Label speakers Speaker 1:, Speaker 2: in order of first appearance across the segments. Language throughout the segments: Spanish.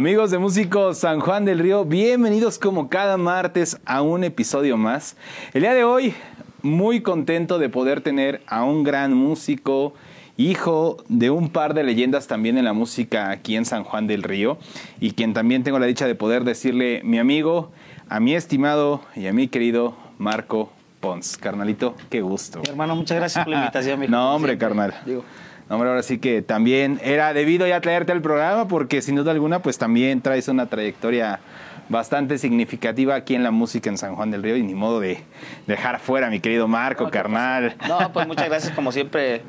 Speaker 1: Amigos de Músicos San Juan del Río, bienvenidos como cada martes a un episodio más. El día de hoy, muy contento de poder tener a un gran músico, hijo de un par de leyendas también en la música aquí en San Juan del Río, y quien también tengo la dicha de poder decirle mi amigo, a mi estimado y a mi querido Marco Pons. Carnalito, qué gusto.
Speaker 2: Mi hermano, muchas gracias por la invitación.
Speaker 1: no, hombre,
Speaker 2: siempre.
Speaker 1: carnal.
Speaker 2: Digo,
Speaker 1: hombre, ahora sí que también era debido ya traerte al programa porque sin duda alguna pues también traes una trayectoria bastante significativa aquí en la música en San Juan del Río y ni modo de dejar fuera a mi querido Marco,
Speaker 2: No, ¿qué
Speaker 1: carnal.
Speaker 2: no, pues muchas gracias como siempre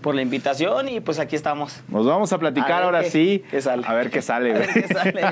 Speaker 2: por la invitación y pues aquí estamos.
Speaker 1: Nos vamos a platicar
Speaker 2: A
Speaker 1: ahora
Speaker 2: qué-
Speaker 1: sí.
Speaker 2: qué sale.
Speaker 1: A ver qué sale.
Speaker 2: A ver
Speaker 1: güey.
Speaker 2: qué sale.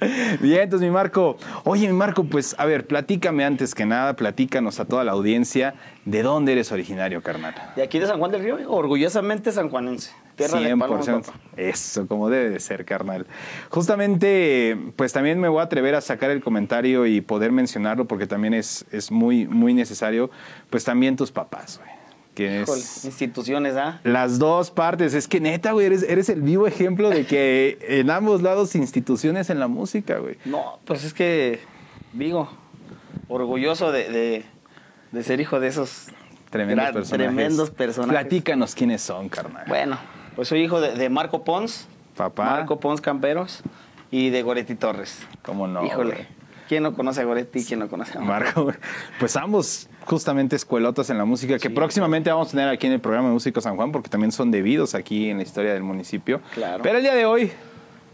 Speaker 1: Bien, entonces mi Marco. Oye, mi Marco, pues a ver, platícame antes que nada, platícanos a toda la audiencia de dónde eres originario, carnal.
Speaker 2: De aquí de San Juan del Río, orgullosamente sanjuanense. Tierra de palmas,
Speaker 1: 100%.
Speaker 2: papá.
Speaker 1: Eso, como debe de ser, carnal. Justamente, pues también me voy a atrever a sacar el comentario y poder mencionarlo porque también es, es muy, muy necesario. Pues también tus papás, güey. Que
Speaker 2: Híjole,
Speaker 1: es
Speaker 2: instituciones, ¿ah?
Speaker 1: las dos partes. Es que neta, güey, eres, eres el vivo ejemplo de que en ambos lados instituciones en la música, güey.
Speaker 2: No, pues es que, digo, orgulloso de, de- de ser hijo de esos
Speaker 1: Tremendos
Speaker 2: gran-
Speaker 1: personajes.
Speaker 2: tremendos personajes.
Speaker 1: Platícanos quiénes son, carnal.
Speaker 2: Bueno, pues soy hijo de, de Marco Pons,
Speaker 1: Papá.
Speaker 2: Marco Pons Camperos y de Goretti Torres.
Speaker 1: ¿Cómo no?
Speaker 2: Híjole,
Speaker 1: güey?
Speaker 2: ¿Quién no conoce a Goretti quién no conoce a Marco?
Speaker 1: Marco, pues ambos justamente escuelotas en la música que
Speaker 2: Sí.
Speaker 1: próximamente vamos a tener aquí en el programa de Músico San Juan porque también son debidos aquí en la historia del municipio.
Speaker 2: Claro.
Speaker 1: Pero el día de hoy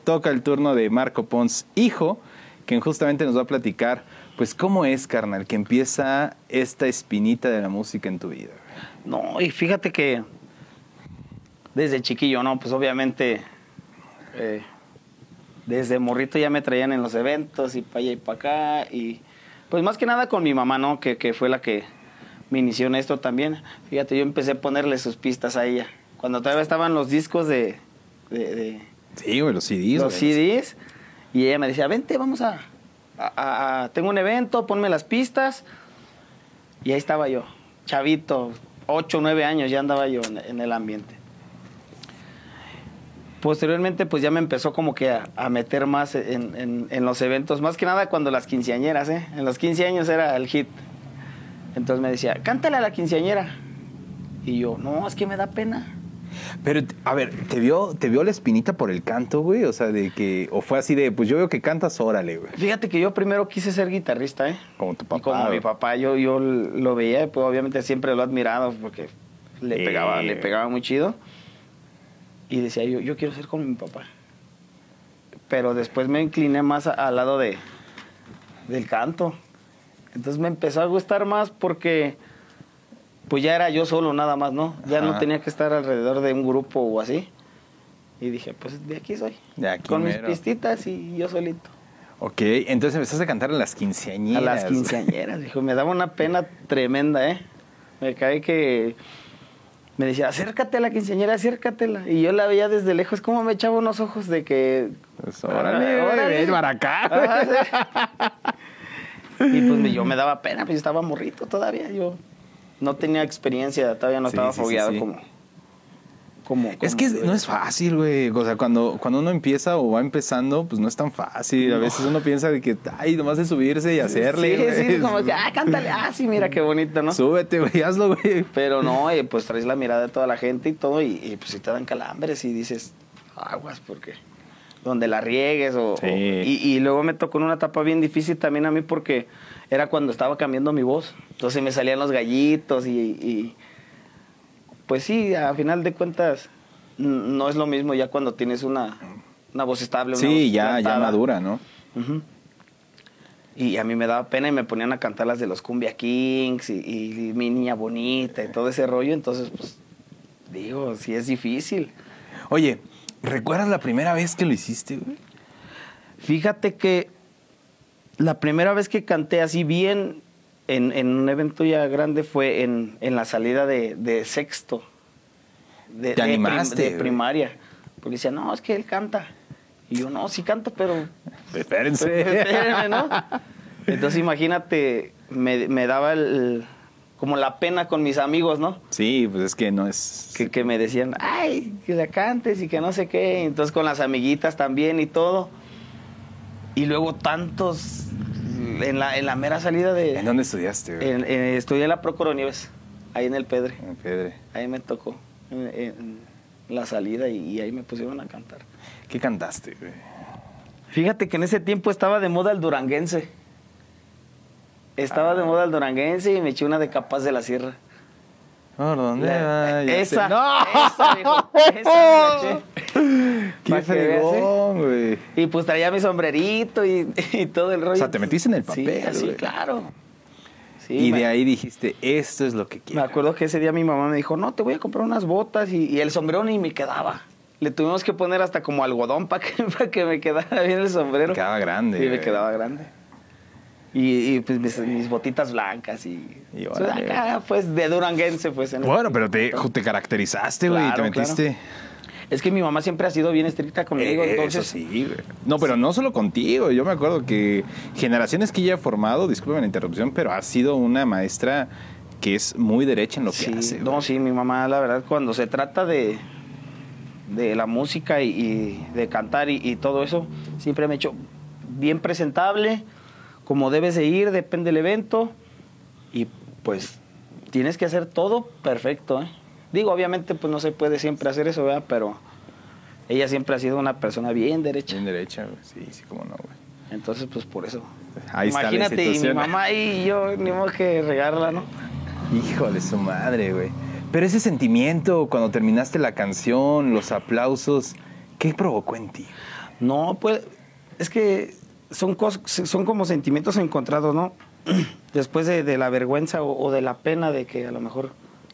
Speaker 1: toca el turno de Marco Pons, hijo, quien justamente nos va a platicar, pues cómo es, carnal, que empieza esta espinita de la música en tu vida.
Speaker 2: No, y fíjate que desde chiquillo, ¿no? Pues obviamente eh, desde morrito ya me traían en los eventos y para allá y para acá. Y pues más que nada con mi mamá, ¿no? Que, que fue la que me inició en esto también. Fíjate, yo empecé a ponerle sus pistas a ella. Cuando todavía estaban los discos de, de- de-
Speaker 1: Sí, güey, los CDs.
Speaker 2: los
Speaker 1: güey.
Speaker 2: CDs. Y ella me decía, vente, vamos a, a- a- a- Tengo un evento, ponme las pistas. Y ahí estaba yo, chavito, 8 o 9 años ya andaba yo en, en el ambiente. Posteriormente, pues ya me empezó como que a, a meter más en, en- en los eventos, más que nada cuando las quinceañeras, ¿eh? En los 15 años era el hit. Entonces me decía, cántale a la quinceañera. Y yo, no, es que me da pena.
Speaker 1: Pero, a ver, ¿te vio, ¿te vio la espinita por el canto, güey? O sea, de que, o fue así de, pues yo veo que cantas, órale, güey.
Speaker 2: Fíjate que yo primero quise ser guitarrista, ¿eh?
Speaker 1: Como tu
Speaker 2: Y
Speaker 1: papá.
Speaker 2: como mi papá, yo, yo lo veía, pues obviamente siempre lo he admirado porque le
Speaker 1: Eh.
Speaker 2: pegaba, le pegaba muy chido. Y decía yo, yo quiero ser como mi papá. Pero después me incliné más a- al lado de, del canto. Entonces me empezó a gustar más porque pues ya era yo solo nada más, ¿no? Ya no tenía que estar alrededor de un grupo o así. Y dije, pues de aquí soy.
Speaker 1: De aquí
Speaker 2: Con
Speaker 1: mero.
Speaker 2: mis pistitas y yo solito.
Speaker 1: Ok, entonces empezaste a cantar a las quinceañeras.
Speaker 2: A las quinceañeras, dijo, me daba una pena tremenda, ¿eh? Me cae que me decía, acércate a la quinceañera, acércatela. Y yo la veía desde lejos, como me echaba unos ojos de que...
Speaker 1: Pues, órale, órale, para acá. güey.
Speaker 2: Ajá, sí. y pues yo me daba pena, pues yo estaba morrito todavía, yo no tenía experiencia, todavía no
Speaker 1: Sí,
Speaker 2: estaba
Speaker 1: sí,
Speaker 2: fogueado
Speaker 1: sí.
Speaker 2: Como, como...
Speaker 1: Es que no
Speaker 2: de
Speaker 1: es fácil, güey. O sea, cuando, cuando uno empieza o va empezando, pues no es tan fácil. A veces uno piensa de que, ay, nomás es subirse y hacerle.
Speaker 2: Sí,
Speaker 1: güey.
Speaker 2: sí, como que, ah, cántale, ah, sí, mira qué bonito, ¿no?
Speaker 1: Súbete, güey, hazlo, güey.
Speaker 2: Pero no, eh, pues traes la mirada de toda la gente y todo, y, y, pues si te dan calambres y dices, aguas, porque donde la riegues o...
Speaker 1: Sí.
Speaker 2: o- y, y luego me tocó en una etapa bien difícil también a mí porque era cuando estaba cambiando mi voz. Entonces me salían los gallitos y... y- pues sí, a final de cuentas no es lo mismo ya cuando tienes una, una voz estable. Una
Speaker 1: Sí,
Speaker 2: voz
Speaker 1: ya, ya madura, ¿no?
Speaker 2: Y a mí me daba pena y me ponían a cantar las de los Cumbia Kings y, y mi niña bonita y todo ese rollo. Entonces, pues, digo, sí es difícil.
Speaker 1: Oye, ¿recuerdas la primera vez que lo hiciste, güey?
Speaker 2: Fíjate que la primera vez que canté así bien en, en un evento ya grande fue en, en la salida de, de sexto. De,
Speaker 1: Te
Speaker 2: de prim-
Speaker 1: animaste,
Speaker 2: de primaria. Porque decía, no, es que él canta. Y yo, no, sí canto, pero
Speaker 1: Espérense.
Speaker 2: Espérenme, ¿no? Entonces imagínate, me, me daba el, como la pena con mis amigos, ¿no?
Speaker 1: Sí, pues es que no es.
Speaker 2: Que, que me decían, ay, que la cantes y que no sé qué. Entonces con las amiguitas también y todo. Y luego tantos en la, en la mera salida de...
Speaker 1: ¿En dónde estudiaste, güey?
Speaker 2: en- en- estudié en la Procuro Nieves, ahí en el Pedre.
Speaker 1: En Pedre.
Speaker 2: Ahí me tocó en, la salida y, y ahí me pusieron a cantar.
Speaker 1: ¿Qué cantaste, güey?
Speaker 2: Fíjate que en ese tiempo estaba de moda el duranguense. Estaba de moda el duranguense y me eché una de Capaz de la Sierra.
Speaker 1: ¿Por dónde va? Ya
Speaker 2: esa.
Speaker 1: ¡No!
Speaker 2: esa, viejo, esa me.
Speaker 1: ¡Qué
Speaker 2: ¿eh?
Speaker 1: fregón, güey!
Speaker 2: Y pues traía mi sombrerito y, y todo el rollo.
Speaker 1: O sea, te metiste en el papel,
Speaker 2: Sí, claro. Sí,
Speaker 1: y
Speaker 2: me-
Speaker 1: de ahí dijiste, esto es lo que
Speaker 2: Me
Speaker 1: quiero.
Speaker 2: acuerdo que ese día mi mamá me dijo, no, te voy a comprar unas botas y, y el sombrero ni me quedaba. Le tuvimos que poner hasta como algodón para que, pa' que me quedara bien el sombrero.
Speaker 1: Quedaba grande,
Speaker 2: Sí, me
Speaker 1: güey.
Speaker 2: quedaba grande. Y, y, pues mis, mis botitas blancas y...
Speaker 1: Y
Speaker 2: pues, acá, pues, de duranguense, pues. en
Speaker 1: Bueno, pero te, te caracterizaste, güey, y te
Speaker 2: Claro,
Speaker 1: metiste.
Speaker 2: Es que mi mamá siempre ha sido bien estricta conmigo,
Speaker 1: Eh,
Speaker 2: entonces...
Speaker 1: Eso sí, güey. No, pero no solo contigo. Yo me acuerdo que generaciones que ella ha formado, disculpen la interrupción, pero ha sido una maestra que es muy derecha en lo que hace.
Speaker 2: no,
Speaker 1: güey.
Speaker 2: sí, mi mamá, la verdad, cuando se trata de, de la música y, y de cantar y, y todo eso, siempre me he hecho bien presentable, como debes de ir, depende del evento, y pues tienes que hacer todo perfecto, ¿eh? Digo, obviamente, pues no se puede siempre hacer eso, ¿verdad? Pero ella siempre ha sido una persona bien derecha.
Speaker 1: Bien derecha, güey. Sí, sí, cómo no, güey.
Speaker 2: Entonces, pues por eso.
Speaker 1: Ahí está la
Speaker 2: Imagínate, y mi mamá y yo, ni modo que regarla, ¿no?
Speaker 1: Híjole, su madre, güey. Pero ese sentimiento cuando terminaste la canción, los aplausos, ¿qué provocó en ti?
Speaker 2: No, pues es que son, cos- son como sentimientos encontrados, ¿no? Después de, de la vergüenza o, o de la pena de que a lo mejor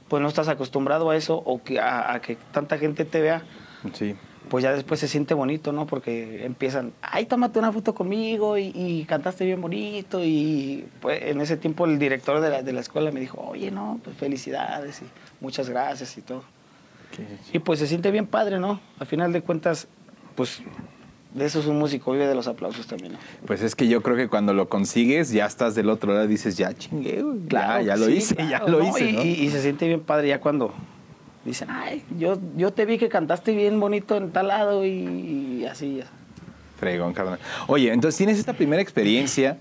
Speaker 2: pues no estás acostumbrado a eso o que a, a que tanta gente te vea,
Speaker 1: Sí.
Speaker 2: pues ya después se siente bonito, ¿no? Porque empiezan, ay, tómate una foto conmigo y, y cantaste bien bonito y pues en ese tiempo el director de la, de la escuela me dijo, oye, no, pues felicidades y muchas gracias y todo. Y pues se siente bien padre, ¿no? Al final de cuentas, pues de eso es un músico, vive de los aplausos también, ¿no?
Speaker 1: Pues es que yo creo que cuando lo consigues, ya estás del otro lado y dices, ya chingué, güey. ya, ya lo
Speaker 2: sí,
Speaker 1: hice, ya
Speaker 2: claro,
Speaker 1: lo
Speaker 2: ¿no?
Speaker 1: hice,
Speaker 2: y,
Speaker 1: ¿no?
Speaker 2: y- y se siente bien padre ya cuando dicen, ay, yo, yo te vi que cantaste bien bonito en tal lado y, y así. ya.
Speaker 1: Fregón, carnal. Oye, entonces tienes esta primera experiencia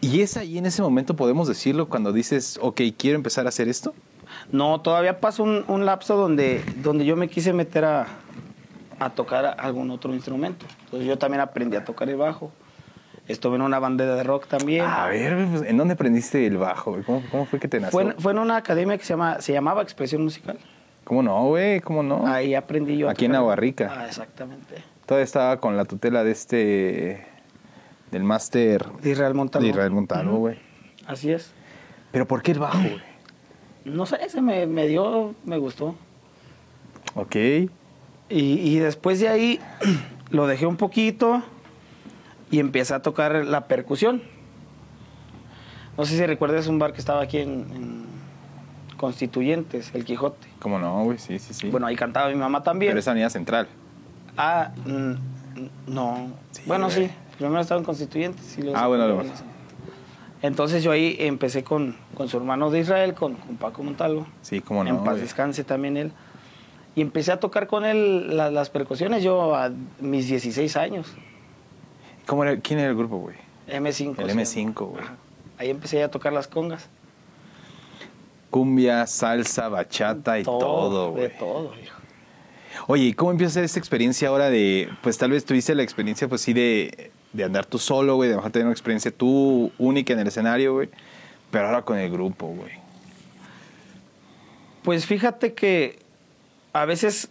Speaker 1: y es ahí en ese momento, podemos decirlo, cuando dices, ok, quiero empezar a hacer esto.
Speaker 2: No, todavía pasó un, un lapso donde, donde yo me quise meter a, a tocar algún otro instrumento. Entonces yo también aprendí a tocar el bajo. Estuve en una banda de rock también.
Speaker 1: A ver, pues, ¿en dónde aprendiste el bajo? ¿Cómo, cómo fue que te nació?
Speaker 2: Fue, en- fue en una academia que se, llama, se llamaba Expresión Musical.
Speaker 1: ¿Cómo no, güey? ¿Cómo no?
Speaker 2: Ahí aprendí yo. a
Speaker 1: Aquí en
Speaker 2: tocar.
Speaker 1: Agua Rica.
Speaker 2: Ah, exactamente.
Speaker 1: Todavía estaba con la tutela de este, del máster
Speaker 2: De Israel Montalvo.
Speaker 1: de Israel Montalvo, güey.
Speaker 2: Así es.
Speaker 1: Pero ¿por qué el bajo, güey?
Speaker 2: No sé, se me, me dio, me gustó.
Speaker 1: Ok.
Speaker 2: Y, y después de ahí lo dejé un poquito y empecé a tocar la percusión. No sé si recuerdas un bar que estaba aquí en, en Constituyentes, El Quijote.
Speaker 1: ¿Cómo no, güey? Sí, sí, sí.
Speaker 2: Bueno, ahí cantaba mi mamá también.
Speaker 1: Pero esa avenida central.
Speaker 2: Ah, no.
Speaker 1: Sí,
Speaker 2: bueno,
Speaker 1: güey.
Speaker 2: sí. Primero estaba en Constituyentes. y luego
Speaker 1: Ah, bueno.
Speaker 2: Venezuela. Entonces yo ahí empecé con, con su hermano de Israel, con, con Paco Montalvo.
Speaker 1: Sí, cómo no.
Speaker 2: en paz
Speaker 1: güey.
Speaker 2: descanse también él. Y empecé a tocar con él la- las percusiones yo a mis 16 años.
Speaker 1: ¿Cómo era, ¿Quién era el grupo, güey?
Speaker 2: M5.
Speaker 1: El
Speaker 2: se
Speaker 1: M5,
Speaker 2: llama.
Speaker 1: güey.
Speaker 2: Ahí empecé a tocar las congas.
Speaker 1: Cumbia, salsa, bachata y todo,
Speaker 2: De
Speaker 1: güey.
Speaker 2: todo, hijo.
Speaker 1: Oye, ¿y cómo empieza esta experiencia ahora de, pues tal vez tuviste la experiencia, pues sí, de, de andar tú solo, güey, de mejor tener una experiencia tú única en el escenario, güey, pero ahora con el grupo, güey.
Speaker 2: Pues fíjate que a veces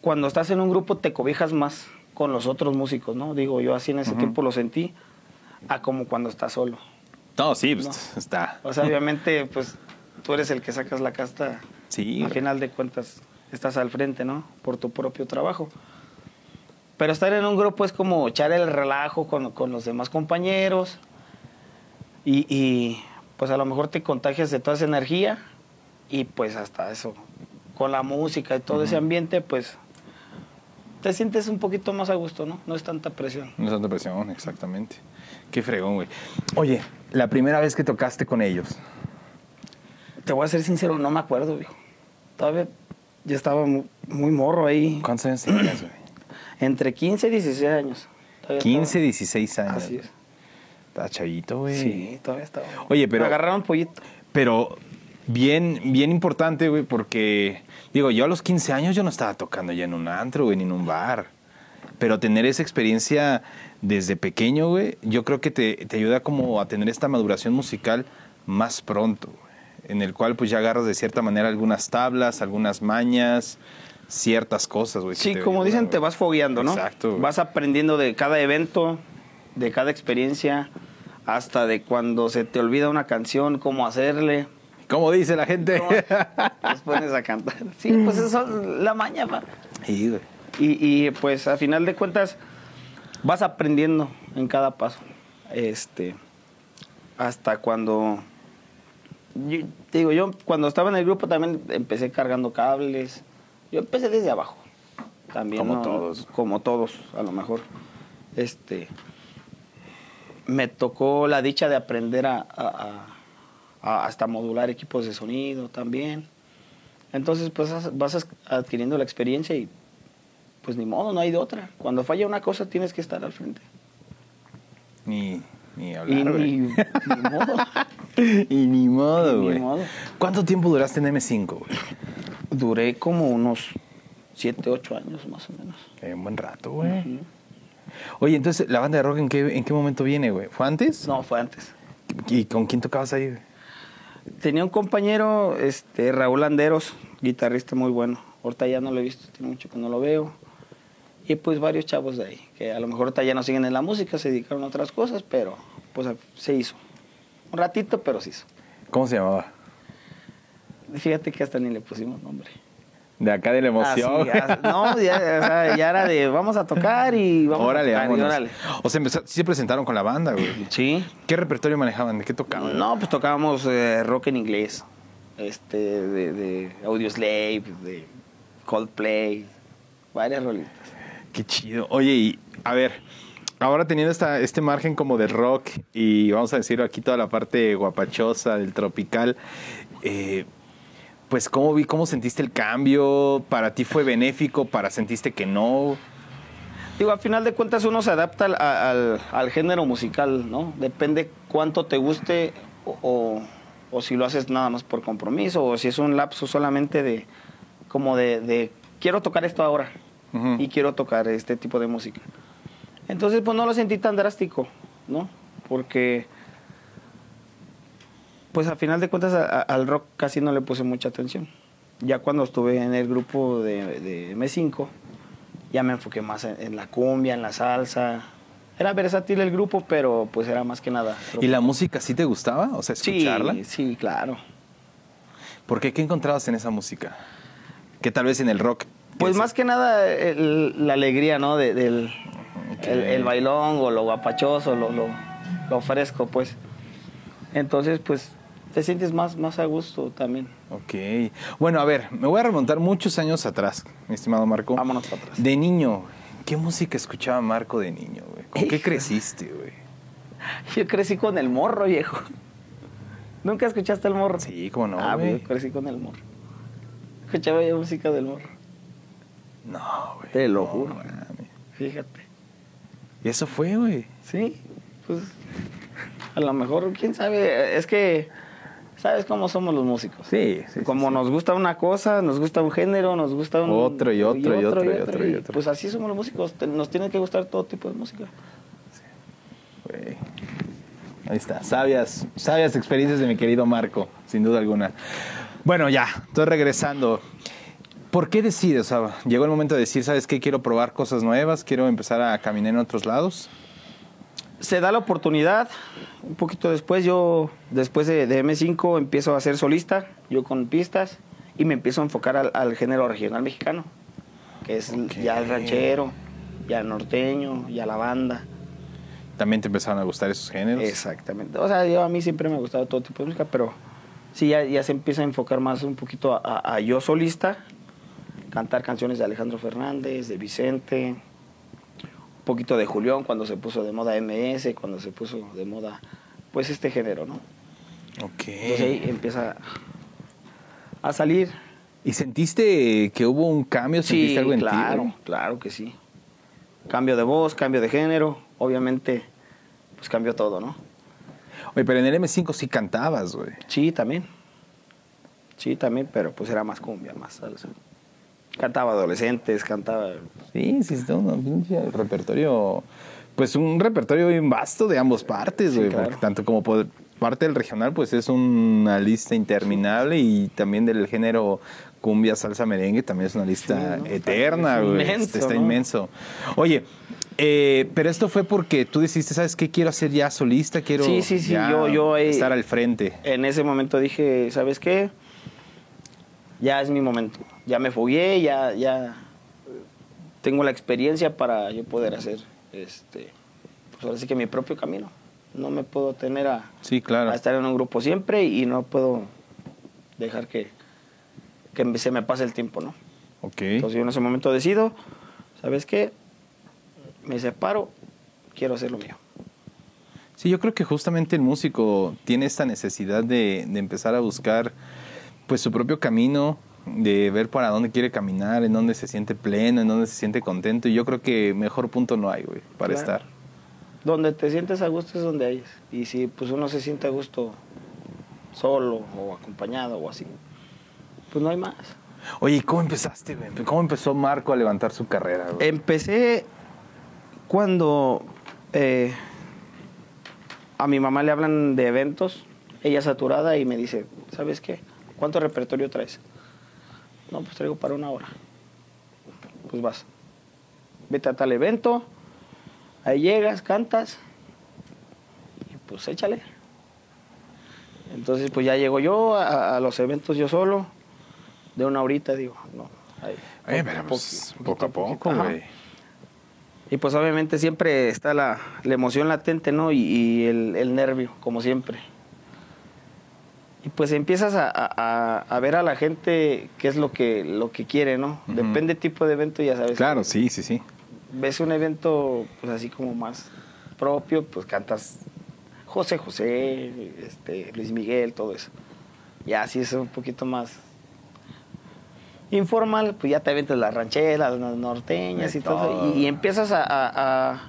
Speaker 2: cuando estás en un grupo te cobijas más con los otros músicos, ¿no? Digo, yo así en ese tiempo lo sentí, a como cuando estás solo.
Speaker 1: No, sí, pues está.
Speaker 2: O sea, obviamente, pues tú eres el que sacas la casta.
Speaker 1: Sí,
Speaker 2: Al final de cuentas, estás al frente, ¿no? Por tu propio trabajo. Pero estar en un grupo es como echar el relajo con, con los demás compañeros. Y, y, pues a lo mejor te contagias de toda esa energía. Y pues hasta eso, con la música y todo ese ambiente, pues te sientes un poquito más a gusto, ¿no? No es tanta presión.
Speaker 1: No es tanta presión, exactamente. Qué fregón, güey. Oye, la primera vez que tocaste con ellos,
Speaker 2: Te voy a ser sincero, no me acuerdo, viejo. Todavía yo estaba mu- muy, morro ahí.
Speaker 1: ¿cuántos años tenías, güey?
Speaker 2: Entre 15 y 16 años. Todavía
Speaker 1: 15,
Speaker 2: estaba-
Speaker 1: 16 años.
Speaker 2: Así es.
Speaker 1: Está chavito, güey.
Speaker 2: Sí, todavía estaba.
Speaker 1: Oye, pero-
Speaker 2: Me agarraron pollito.
Speaker 1: Pero bien, bien importante, güey, porque, digo, yo a los 15 años yo no estaba tocando ya en un antro, güey, ni en un bar. Pero tener esa experiencia desde pequeño, güey, yo creo que te, te ayuda como a tener esta maduración musical más pronto, güey, en el cual pues ya agarras de cierta manera algunas tablas, algunas mañas, ciertas cosas, güey.
Speaker 2: Sí, como
Speaker 1: ayudan,
Speaker 2: dicen, te vas fogueando, ¿no?
Speaker 1: Exacto.
Speaker 2: Vas aprendiendo de cada evento, de cada experiencia, hasta de cuando se te olvida una canción, cómo hacerle.
Speaker 1: ¿Cómo dice la gente?
Speaker 2: Los pones a cantar. Sí, pues eso es la maña, pa.
Speaker 1: Sí, güey.
Speaker 2: Y, y, pues a final de cuentas vas aprendiendo en cada paso. Este hasta cuando yo- te digo, yo cuando estaba en el grupo también empecé cargando cables. Yo empecé desde abajo. También
Speaker 1: Como
Speaker 2: ¿no?
Speaker 1: todos.
Speaker 2: Como todos, a lo mejor. Este me tocó la dicha de aprender a, a- a- a hasta modular equipos de sonido también. Entonces, pues as- vas as- adquiriendo la experiencia y pues ni modo, no hay de otra. Cuando falla una cosa tienes que estar al frente.
Speaker 1: Ni, ni
Speaker 2: Y
Speaker 1: hablar, güey.
Speaker 2: ni, ni modo.
Speaker 1: y ni modo, güey. ¿Cuánto tiempo duraste en M5, güey?
Speaker 2: Duré como unos 7, 8 años más o menos.
Speaker 1: Eh, un buen rato, güey. Oye, entonces, ¿la banda de rock en qué, en qué momento viene, güey? ¿Fue antes?
Speaker 2: No, fue antes.
Speaker 1: ¿Y con quién tocabas ahí, güey?
Speaker 2: Tenía un compañero, este, Raúl Anderos, guitarrista muy bueno. Ahorita ya no lo he visto, tiene mucho que no lo veo. Y pues varios chavos de ahí, que a lo mejor ahorita ya no siguen en la música, se dedicaron a otras cosas, pero pues se hizo. Un ratito, pero se hizo.
Speaker 1: ¿Cómo se llamaba?
Speaker 2: Fíjate que hasta ni le pusimos nombre.
Speaker 1: De acá de la emoción.
Speaker 2: No, ya, o sea, ya era de vamos a tocar y vamos
Speaker 1: órale,
Speaker 2: a tocar. y órale.
Speaker 1: O sea, empezó- sí se presentaron con la banda, güey.
Speaker 2: Sí.
Speaker 1: ¿Qué repertorio manejaban? ¿De qué tocaban?
Speaker 2: No, pues tocábamos eh, rock en inglés. Este, de, de Audioslave, de Coldplay, varias rolitas.
Speaker 1: Qué chido. Oye, y a ver, ahora teniendo esta, este margen como de rock y vamos a decir aquí toda la parte guapachosa del tropical, eh, pues ¿cómo vi, cómo sentiste el cambio? ¿Para ti fue benéfico? ¿Para sentiste que no?
Speaker 2: Digo, al final de cuentas uno se adapta al, al- al género musical, ¿no? Depende cuánto te guste o, o- o si lo haces nada más por compromiso o si es un lapso solamente de como de, de quiero tocar esto ahora y quiero tocar este tipo de música. Entonces, pues no lo sentí tan drástico, ¿no? Porque, pues al final de cuentas a- a- al rock casi no le puse mucha atención. Ya cuando estuve en el grupo de, de M5, ya me enfoqué más en, en la cumbia, en la salsa. Era versátil el grupo, pero pues era más que nada. rock.
Speaker 1: ¿Y la música sí te gustaba? O sea,
Speaker 2: Sí,
Speaker 1: escucharla.
Speaker 2: sí, claro.
Speaker 1: ¿Por qué? ¿Qué encontrabas en esa música? Que tal vez en el rock.
Speaker 2: Pues más que nada el- la alegría, ¿no? De- del el, el bailón o lo guapachoso, lo, lo, lo fresco, pues. Entonces, pues, te sientes más, más a gusto también.
Speaker 1: Ok. Bueno, a ver, me voy a remontar muchos años atrás, mi estimado Marco.
Speaker 2: Vámonos para atrás.
Speaker 1: De niño, ¿qué música escuchaba Marco de niño, güey? ¿Con qué creciste, güey?
Speaker 2: Yo crecí con el morro, viejo. ¿Nunca escuchaste el morro?
Speaker 1: Sí, cómo no,
Speaker 2: ah,
Speaker 1: güey.
Speaker 2: crecí con el morro. Escuchaba yo música del morro.
Speaker 1: No, güey.
Speaker 2: Te lo
Speaker 1: no,
Speaker 2: juro.
Speaker 1: mames.
Speaker 2: Fíjate.
Speaker 1: Y eso fue, güey.
Speaker 2: Sí, pues a lo mejor, quién sabe, es que sabes cómo somos los músicos.
Speaker 1: Sí, sí.
Speaker 2: Como nos gusta una cosa, nos gusta un género, nos gusta un...
Speaker 1: Otro y otro y otro y otro y
Speaker 2: y
Speaker 1: otro.
Speaker 2: Pues así somos los músicos, nos tiene que gustar todo tipo de música.
Speaker 1: Ahí está, sabias, sabias experiencias de mi querido Marco, sin duda alguna. Bueno, ya, estoy regresando. ¿Por qué decides? O sea, llegó el momento de decir, ¿sabes qué? Quiero probar cosas nuevas, quiero empezar a caminar en otros lados.
Speaker 2: Se da la oportunidad, un poquito después yo, después de, de M5, empiezo a ser solista, yo con pistas, y me empiezo a enfocar al, al género regional mexicano, que es ya el ranchero, ya el norteño, ya la banda.
Speaker 1: También te empezaron a gustar esos géneros.
Speaker 2: Exactamente. O sea, yo a mí siempre me ha gustado todo tipo de música, pero sí, ya, ya se empieza a enfocar más un poquito a, a- a yo solista, cantar canciones de Alejandro Fernández, de Vicente, poquito de Julián cuando se puso de moda MS, cuando se puso de moda, pues este género, ¿no?
Speaker 1: Ok.
Speaker 2: Entonces ahí empieza a salir.
Speaker 1: ¿Y sentiste que hubo un cambio? ¿Sentiste
Speaker 2: Sí,
Speaker 1: algo en ti,
Speaker 2: claro,
Speaker 1: güey?
Speaker 2: claro que sí. Cambio de voz, cambio de género, obviamente, pues cambió todo, ¿no?
Speaker 1: Oye, pero en el M5 sí cantabas, güey.
Speaker 2: Sí, también. Sí, también, pero pues era más cumbia, más salsa. Cantaba adolescentes, cantaba...
Speaker 1: Sí, sí, está un pinche repertorio, pues un repertorio bien vasto de ambas partes,
Speaker 2: Sí,
Speaker 1: güey,
Speaker 2: claro.
Speaker 1: tanto como por parte del regional, pues es una lista interminable y también del género cumbia, salsa, merengue, también es una lista
Speaker 2: Sí, ¿no? Está-
Speaker 1: eterna,
Speaker 2: es
Speaker 1: güey,
Speaker 2: inmenso,
Speaker 1: está
Speaker 2: ¿no?
Speaker 1: inmenso. Oye, eh, pero esto fue porque tú decidiste, ¿sabes qué? Quiero hacer ya solista, quiero
Speaker 2: Sí, sí, sí, yo- yo ahí-
Speaker 1: estar al frente.
Speaker 2: En ese momento dije, ¿sabes qué? Ya es mi momento. Ya me fogué, ya, ya tengo la experiencia para yo poder hacer, este, pues ahora sí que mi propio camino. No me puedo tener a,
Speaker 1: Sí, claro.
Speaker 2: a estar en un grupo siempre y no puedo dejar que, que se me pase el tiempo, ¿no?
Speaker 1: Ok.
Speaker 2: Entonces yo en ese momento decido, ¿sabes qué? Me separo, quiero hacer lo mío.
Speaker 1: Sí, yo creo que justamente el músico tiene esta necesidad de, de empezar a buscar pues su propio camino, de ver para dónde quiere caminar, en dónde se siente pleno, en dónde se siente contento. Y yo creo que mejor punto no hay, güey, para
Speaker 2: Claro.
Speaker 1: estar.
Speaker 2: Donde te sientes a gusto es donde hay. Y si pues uno se siente a gusto solo o acompañado o así, pues no hay más.
Speaker 1: Oye, ¿y cómo empezaste, güey? ¿Cómo empezó Marco a levantar su carrera, güey?
Speaker 2: Empecé cuando eh, a mi mamá le hablan de eventos, ella saturada y me dice, ¿sabes qué? ¿Cuánto repertorio traes? No, pues traigo para una hora. Pues vas. Vete a tal evento, ahí llegas, cantas y pues échale. Entonces pues ya llego yo a, a los eventos yo solo, de una horita digo, no. ahí,
Speaker 1: Oye, pero pues,
Speaker 2: poquito,
Speaker 1: poco a poco, güey.
Speaker 2: Y pues obviamente siempre está la, la emoción latente, ¿no? Y, y el, el nervio, como siempre. Y pues empiezas a, a- ver a la gente qué es lo que, lo que quiere, ¿no? Depende del tipo de evento, ya sabes.
Speaker 1: Claro, sí, sí, sí.
Speaker 2: Ves un evento pues así como más propio, pues cantas José José, este, Luis Miguel, todo eso. Ya si es un poquito más informal, pues ya te aventas las rancheras, las norteñas y todo.
Speaker 1: todo.
Speaker 2: Y, y empiezas a-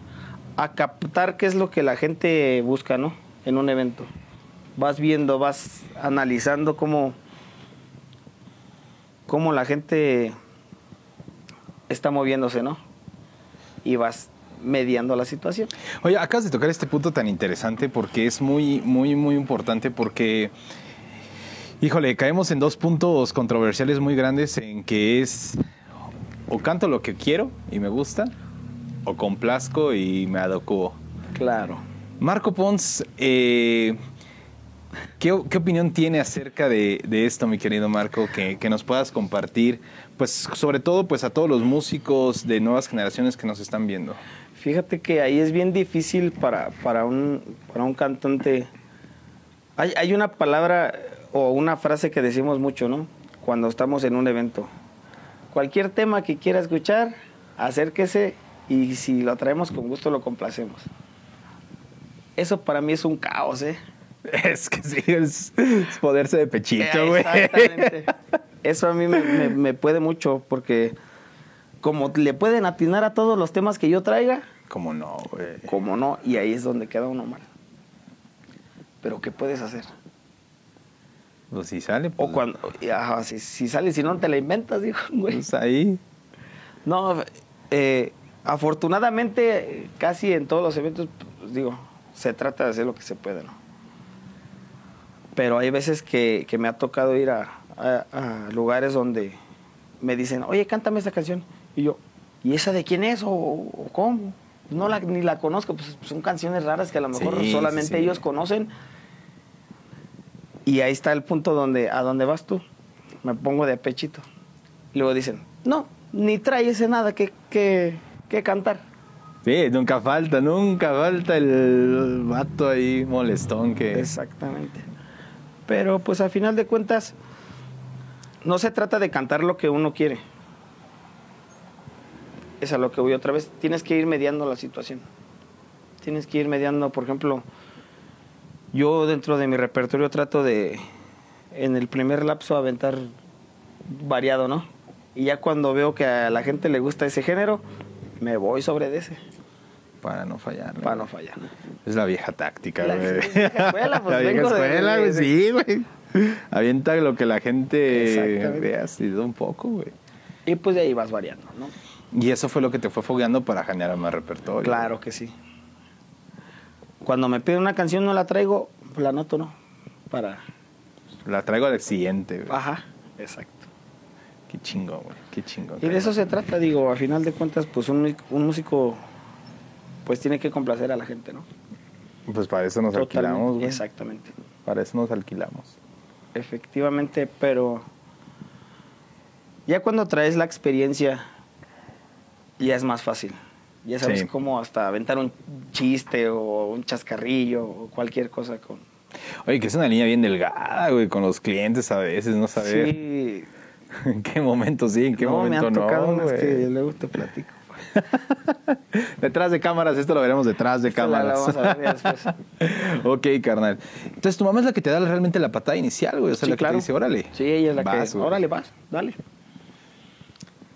Speaker 2: a captar qué es lo que la gente busca, ¿no? En un evento. Vas viendo, vas analizando cómo, cómo la gente está moviéndose, ¿no? Y vas mediando la situación.
Speaker 1: Oye, acabas de tocar este punto tan interesante porque es muy, muy, muy importante porque, híjole, caemos en dos puntos controversiales muy grandes en que es o canto lo que quiero y me gusta o complazco y me adecuo.
Speaker 2: Claro.
Speaker 1: Marco Pons, eh, ¿qué, qué opinión tiene acerca de, de esto, mi querido Marco, que, que nos puedas compartir? Pues sobre todo pues a todos los músicos de nuevas generaciones que nos están viendo.
Speaker 2: Fíjate que ahí es bien difícil para, para, un, para un cantante. Hay, hay una palabra o una frase que decimos mucho, ¿no? Cuando estamos en un evento. Cualquier tema que quiera escuchar, acérquese y si lo traemos con gusto lo complacemos. Eso para mí es un caos, ¿eh?
Speaker 1: Es que sí, es, es poderse de pechito, güey.
Speaker 2: Exactamente. Eso a mí me, me- me puede mucho porque como le pueden atinar a todos los temas que yo traiga,
Speaker 1: ¿Cómo no, güey?
Speaker 2: como no, y ahí es donde queda uno mal. Pero ¿qué puedes hacer?
Speaker 1: Pues si sale, pues,
Speaker 2: O cuando, ajá, si, si sales, si no te la inventas, dijo, güey.
Speaker 1: pues ahí.
Speaker 2: No, eh, afortunadamente casi en todos los eventos, pues, digo, se trata de hacer lo que se puede, ¿no? Pero hay veces que, que me ha tocado ir a, a- a lugares donde me dicen, oye, cántame esta canción. Y yo, ¿y esa de quién es o, o cómo? No la, ni la conozco, pues son canciones raras que a lo mejor
Speaker 1: Sí,
Speaker 2: solamente
Speaker 1: sí,
Speaker 2: ellos conocen. Y ahí está el punto donde, ¿a dónde vas tú? Me pongo de pechito. Luego dicen, no, ni traes nada que, que, que cantar.
Speaker 1: Sí, nunca falta, nunca falta el vato ahí molestón que...
Speaker 2: Exactamente. Pero pues al final de cuentas, no se trata de cantar lo que uno quiere. Es a lo que voy otra vez. Tienes que ir mediando la situación. Tienes que ir mediando, por ejemplo, yo dentro de mi repertorio trato de, en el primer lapso, aventar variado, ¿no? Y ya cuando veo que a la gente le gusta ese género, me voy sobre de ese
Speaker 1: Para no fallar.
Speaker 2: para no fallar.
Speaker 1: Es la vieja táctica,
Speaker 2: La
Speaker 1: güey.
Speaker 2: vieja escuela, pues,
Speaker 1: la vieja
Speaker 2: de-
Speaker 1: escuela, güey, sí, güey. Avienta lo que la gente vea, así un poco, güey.
Speaker 2: Y pues de ahí vas variando, ¿no?
Speaker 1: Y eso fue lo que te fue fogueando para generar más repertorio.
Speaker 2: Claro que sí. Cuando me piden una canción no la traigo, la anoto, ¿no? Para...
Speaker 1: La traigo al siguiente, güey.
Speaker 2: Ajá, exacto.
Speaker 1: Qué chingón, güey. Qué chingón.
Speaker 2: Y de eso se trata, digo, a final de cuentas, pues un, un músico pues tiene que complacer a la gente, ¿no?
Speaker 1: Pues para eso nos
Speaker 2: Totalmente,
Speaker 1: alquilamos, güey.
Speaker 2: Exactamente.
Speaker 1: Para eso nos alquilamos.
Speaker 2: Efectivamente, pero ya cuando traes la experiencia, ya es más fácil. Ya sabes
Speaker 1: Sí.
Speaker 2: cómo hasta aventar un chiste o un chascarrillo o cualquier cosa con...
Speaker 1: Oye, que es una línea bien delgada, güey, con los clientes a veces, no saber
Speaker 2: Sí,
Speaker 1: en qué momento sí, en qué
Speaker 2: no, me
Speaker 1: momento
Speaker 2: han
Speaker 1: no.
Speaker 2: tocado unas que luego te platico.
Speaker 1: detrás de cámaras, esto lo veremos detrás de
Speaker 2: Esta la- la
Speaker 1: cámaras.
Speaker 2: vamos a ver ya después.
Speaker 1: ok, carnal. Entonces tu mamá es la que te da realmente la patada inicial, güey. O sea,
Speaker 2: Sí,
Speaker 1: la que
Speaker 2: claro.
Speaker 1: te dice, órale.
Speaker 2: Sí, ella es la
Speaker 1: Vas,
Speaker 2: que...
Speaker 1: güey.
Speaker 2: Órale, vas, dale.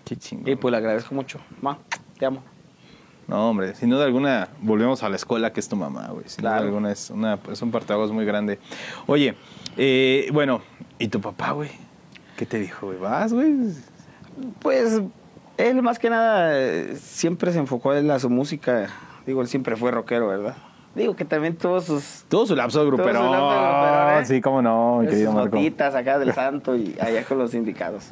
Speaker 1: Qué chingón.
Speaker 2: Y pues le agradezco mucho. Ma, te amo.
Speaker 1: No, hombre, sin duda alguna, volvemos a la escuela que es tu mamá, güey. Sin duda
Speaker 2: Claro.
Speaker 1: alguna es, una, es un parteaguas muy grande. Oye, eh, bueno, ¿y tu papá, güey? ¿Qué te dijo, güey? ¿Vas, güey?
Speaker 2: Pues él más que nada eh, siempre se enfocó en la su música. Digo, él siempre fue rockero, ¿verdad? Digo que también tuvo sus,
Speaker 1: Todo su lapso de
Speaker 2: su
Speaker 1: grupero.
Speaker 2: lapso de gruperón, ¿eh?
Speaker 1: Sí, cómo no, mi
Speaker 2: sus
Speaker 1: querido Marco.
Speaker 2: notitas acá del santo y allá con los sindicatos.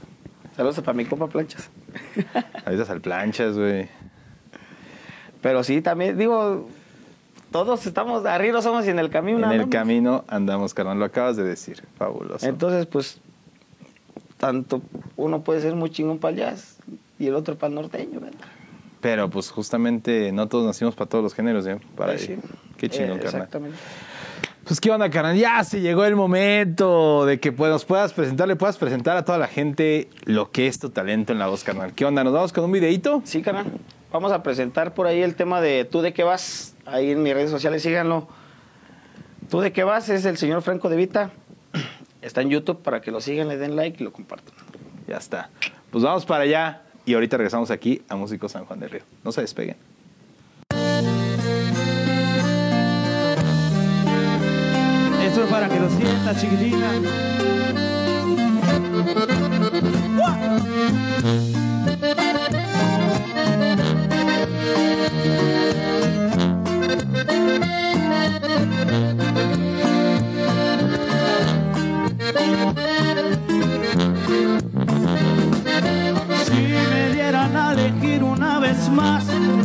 Speaker 2: Saludos para mi copa planchas.
Speaker 1: Ahorita al planchas, güey.
Speaker 2: Pero sí, también, digo, todos estamos, arriba somos y en el camino.
Speaker 1: En el camino andamos, carnal. Lo acabas de decir. Fabuloso.
Speaker 2: Entonces, pues, tanto uno puede ser muy chingón para el jazz y el otro el norteño, ¿verdad?
Speaker 1: Pero pues justamente no todos nacimos para todos los géneros, ¿eh? Para
Speaker 2: sí.
Speaker 1: Qué chingón,
Speaker 2: Eh,
Speaker 1: carnal.
Speaker 2: Exactamente.
Speaker 1: Pues qué onda, carnal. Ya se llegó el momento de que pues, nos puedas presentar, le puedas presentar a toda la gente lo que es tu talento en la voz, carnal. ¿Qué onda? ¿Nos vamos con un videito?
Speaker 2: Sí, canal. Vamos a presentar por ahí el tema de ¿Tú de qué vas? Ahí en mis redes sociales, síganlo. ¿Tú de qué vas? Es el señor Franco de Vita. Está en YouTube para que lo sigan, le den like y lo compartan.
Speaker 1: Ya está. Pues vamos para allá y ahorita regresamos aquí a Músico San Juan del Río. No se despeguen.
Speaker 3: Esto es para que lo sientas, chiquitina. Si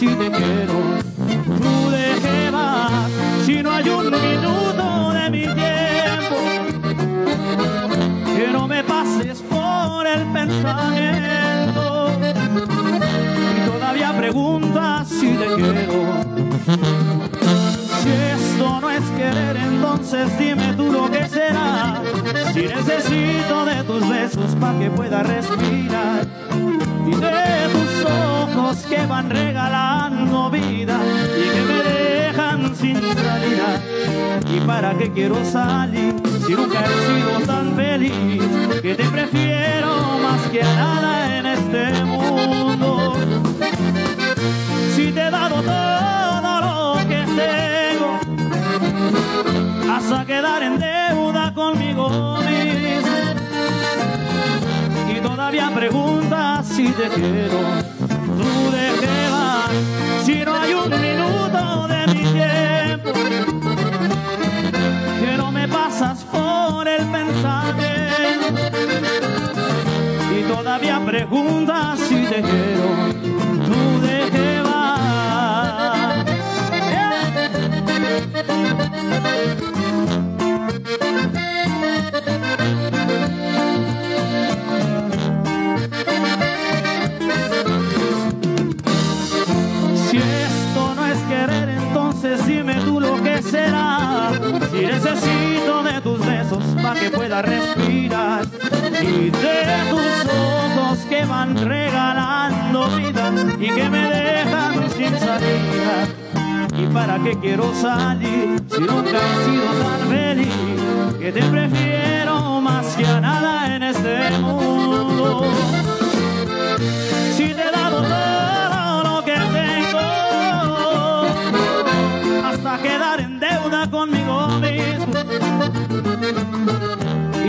Speaker 3: Si te quiero. ¿Tú de qué? Si no hay un minuto de mi tiempo, que no me pases por el pensamiento. Y todavía preguntas si te quiero. Si esto no es querer, entonces dime tú lo que será. Si necesito de tus besos para que pueda respirar y de tus ojos que van regalando vida y que me dejan sin salida. ¿Y para qué quiero salir si nunca he sido tan feliz? Que te prefiero más que a nada en este mundo. Si te he dado todo lo que tengo, hasta quedar en deuda conmigo mismo. Todavía preguntas si te quiero, tú de si no hay un minuto de mi tiempo, que no me pasas por el pensamiento. Y todavía preguntas si te quiero, que me dejan sin salida. ¿Y para qué quiero salir si nunca he sido tan feliz? Que te prefiero más que a nada en este mundo.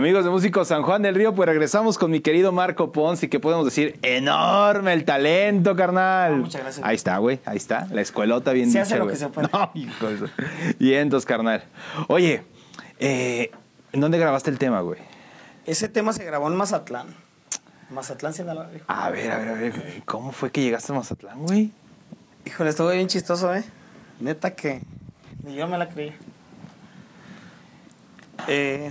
Speaker 1: Amigos de Músicos San Juan del Río, pues regresamos con mi querido Marco Ponce, que podemos decir enorme el talento, carnal.
Speaker 2: Ah, muchas gracias.
Speaker 1: Ahí está, güey, ahí está. La escuelota bien
Speaker 2: Se
Speaker 1: dicha,
Speaker 2: hace lo
Speaker 1: güey.
Speaker 2: que se puede.
Speaker 1: No, hijo de su- Vientos, carnal. Oye, eh, ¿en dónde grabaste el tema, güey?
Speaker 2: Ese tema se grabó en Mazatlán. Mazatlán, Sinaloa. hijo.
Speaker 1: A ver, a ver, a ver. ¿Cómo fue que llegaste a Mazatlán, güey?
Speaker 2: Híjole, estuvo bien chistoso, ¿eh? Neta que ni yo me la creí. Eh,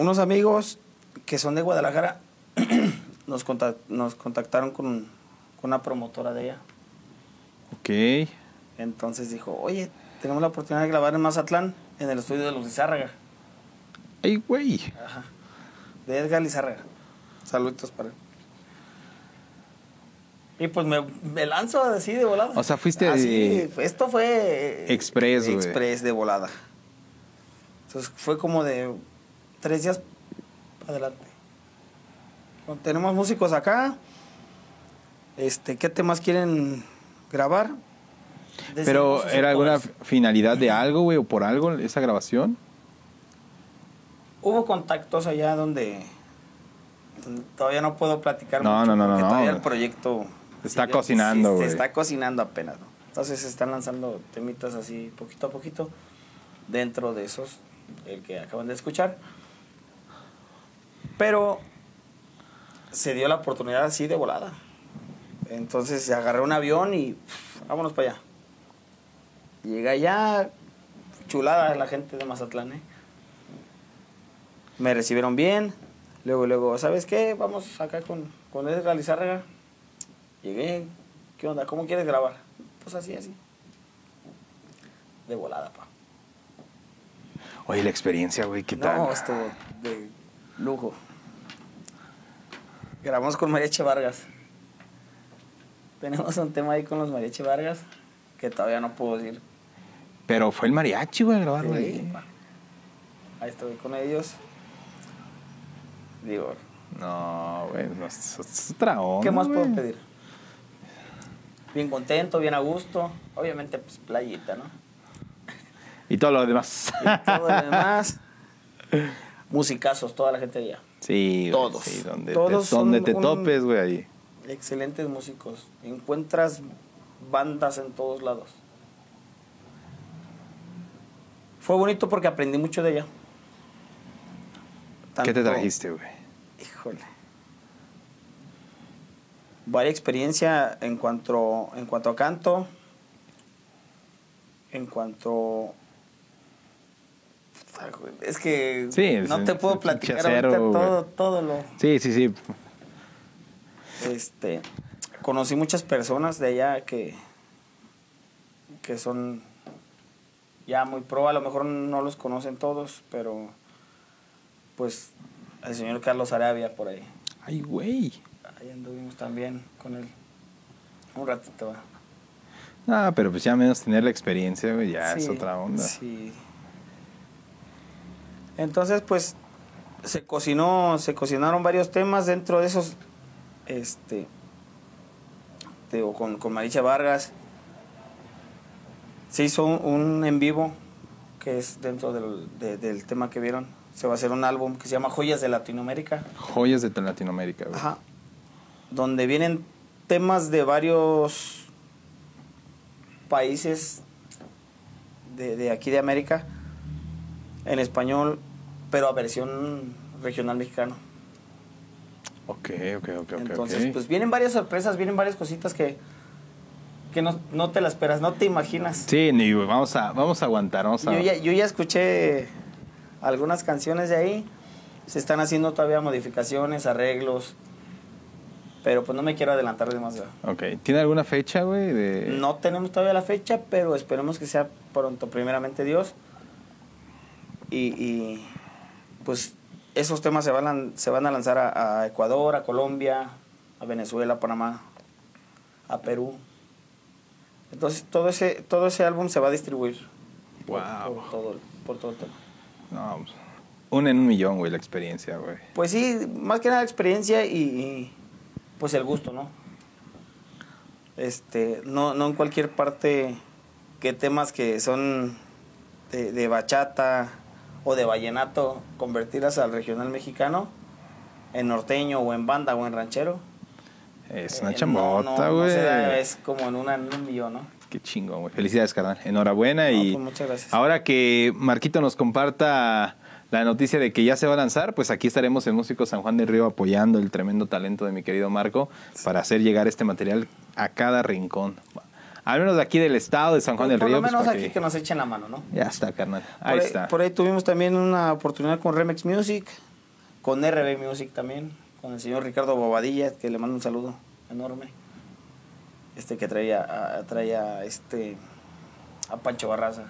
Speaker 2: unos amigos que son de Guadalajara nos, nos contactaron con, con una promotora de ella.
Speaker 1: Ok.
Speaker 2: Entonces dijo, oye, tenemos la oportunidad de grabar en Mazatlán, en el estudio de los Lizárraga,
Speaker 1: Ay, güey.
Speaker 2: Ajá. de Edgar Lizárraga. Saludos para él. Y pues me, me lanzo así de volada.
Speaker 1: O sea, fuiste
Speaker 2: Así,
Speaker 1: de-
Speaker 2: Esto fue...
Speaker 1: Express, güey.
Speaker 2: Express de volada. Entonces fue como de tres días adelante. Bueno, tenemos músicos acá. Este, ¿qué temas quieren grabar?
Speaker 1: Pero, ¿era alguna finalidad de algo, güey, o por algo esa grabación?
Speaker 2: Hubo contactos allá donde, donde todavía no puedo platicar
Speaker 1: No,
Speaker 2: mucho
Speaker 1: no, no, no,
Speaker 2: todavía el proyecto
Speaker 1: Se está cocinando,
Speaker 2: sí,
Speaker 1: güey.
Speaker 2: Se está cocinando apenas, ¿no? Entonces se están lanzando temitas así poquito a poquito dentro de esos el que acaban de escuchar. Pero se dio la oportunidad así de volada. Entonces agarré un avión y pff, vámonos para allá. Llegué allá, chulada la gente de Mazatlán, ¿eh? Me recibieron bien. Luego, luego, ¿sabes qué? Vamos acá con, con Edgar Lizárraga. Llegué. ¿Qué onda? ¿Cómo quieres grabar? Pues así, así. De volada, pa.
Speaker 1: Oye, la experiencia, güey, ¿qué tal?
Speaker 2: No, estuvo de lujo. Grabamos con Mariachi Vargas. Tenemos un tema ahí con los Mariachi Vargas que todavía no puedo decir.
Speaker 1: Pero fue el mariachi, güey, a grabarlo
Speaker 2: Sí,
Speaker 1: ahí.
Speaker 2: pa. Ahí estoy con ellos. Digo,
Speaker 1: No, güey, no, es, es otra onda.
Speaker 2: ¿qué más puedo pedir? Bien contento, bien a gusto. Obviamente, pues playita, ¿no?
Speaker 1: Y todo lo demás.
Speaker 2: Y todo lo demás. Musicazos, toda la gente de allá.
Speaker 1: Sí,
Speaker 2: Todos.
Speaker 1: Sí, donde
Speaker 2: Todos
Speaker 1: te, donde
Speaker 2: son
Speaker 1: te
Speaker 2: un-
Speaker 1: topes, güey, ahí.
Speaker 2: Excelentes músicos. Encuentras bandas en todos lados. Fue bonito porque aprendí mucho de ella.
Speaker 1: ¿Qué te trajiste, güey?
Speaker 2: Híjole. Varia experiencia en cuanto, en cuanto a canto, en cuanto... Es que
Speaker 1: Sí,
Speaker 2: no te puedo platicar ahorita todo, todo lo...
Speaker 1: Sí, sí, sí.
Speaker 2: Este, conocí muchas personas de allá que, que son ya muy pro, a lo mejor no los conocen todos, pero pues el señor Carlos Arabia por ahí.
Speaker 1: Ay, güey.
Speaker 2: Ahí anduvimos también con él un ratito. ¿va?
Speaker 1: Ah, pero pues ya menos tener la experiencia, güey, ya es otra onda.
Speaker 2: Sí. Entonces, pues, se cocinó, se cocinaron varios temas dentro de esos, este, digo, con, con Maricha Vargas. Se hizo un, un en vivo, que es dentro del, de- del tema que vieron. Se va a hacer un álbum que se llama Joyas de Latinoamérica.
Speaker 1: Joyas de Latinoamérica, güey.
Speaker 2: Ajá. donde vienen temas de varios países de, de aquí de América en español, pero a versión regional mexicano.
Speaker 1: Ok, ok, ok, ok.
Speaker 2: Entonces, pues vienen varias sorpresas, vienen varias cositas que, que no, no te las esperas, no te imaginas.
Speaker 1: Sí, ni, vamos a, vamos a aguantar, vamos a...
Speaker 2: Yo ya, yo ya escuché algunas canciones de ahí. Se están haciendo todavía modificaciones, arreglos. Pero pues no me quiero adelantar demasiado.
Speaker 1: Ok, ¿tiene alguna fecha, güey? De...
Speaker 2: No tenemos todavía la fecha, pero esperemos que sea pronto, primeramente Dios. Y, y, pues esos temas se van, se van a lanzar a, a Ecuador, a Colombia, a Venezuela, a Panamá, a Perú. Entonces todo ese, todo ese álbum se va a distribuir por,
Speaker 1: Wow.
Speaker 2: por todo, el- por todo el tema.
Speaker 1: No, pues, un en un millón, güey, la experiencia, güey.
Speaker 2: Pues sí, más que nada experiencia y, y, pues el gusto, ¿no? Este, no, no en cualquier parte que temas que son de, de bachata o de vallenato, convertirlas al regional mexicano, en norteño o en banda o en ranchero.
Speaker 1: Es una
Speaker 2: eh,
Speaker 1: chambota,
Speaker 2: no, no, no
Speaker 1: güey.
Speaker 2: es como en, una, en un millón, ¿no?
Speaker 1: Qué chingón, güey. Felicidades, carnal. Enhorabuena y
Speaker 2: pues, muchas gracias.
Speaker 1: ahora que Marquito nos comparta la noticia de que ya se va a lanzar, pues aquí estaremos en Músico San Juan del Río apoyando el tremendo talento de mi querido Marco para hacer llegar este material a cada rincón. Al menos de aquí del estado de San Juan del
Speaker 2: por
Speaker 1: Río.
Speaker 2: lo
Speaker 1: pues,
Speaker 2: menos aquí
Speaker 1: que-
Speaker 2: que nos echen la mano, ¿no?
Speaker 1: Ya está, carnal. Ahí
Speaker 2: por
Speaker 1: está.
Speaker 2: Por ahí tuvimos también una oportunidad con Remix Music, con RB Music también, con el señor Ricardo Bobadilla, que le mando un saludo enorme. Este que traía, a, traía este a Pancho Barraza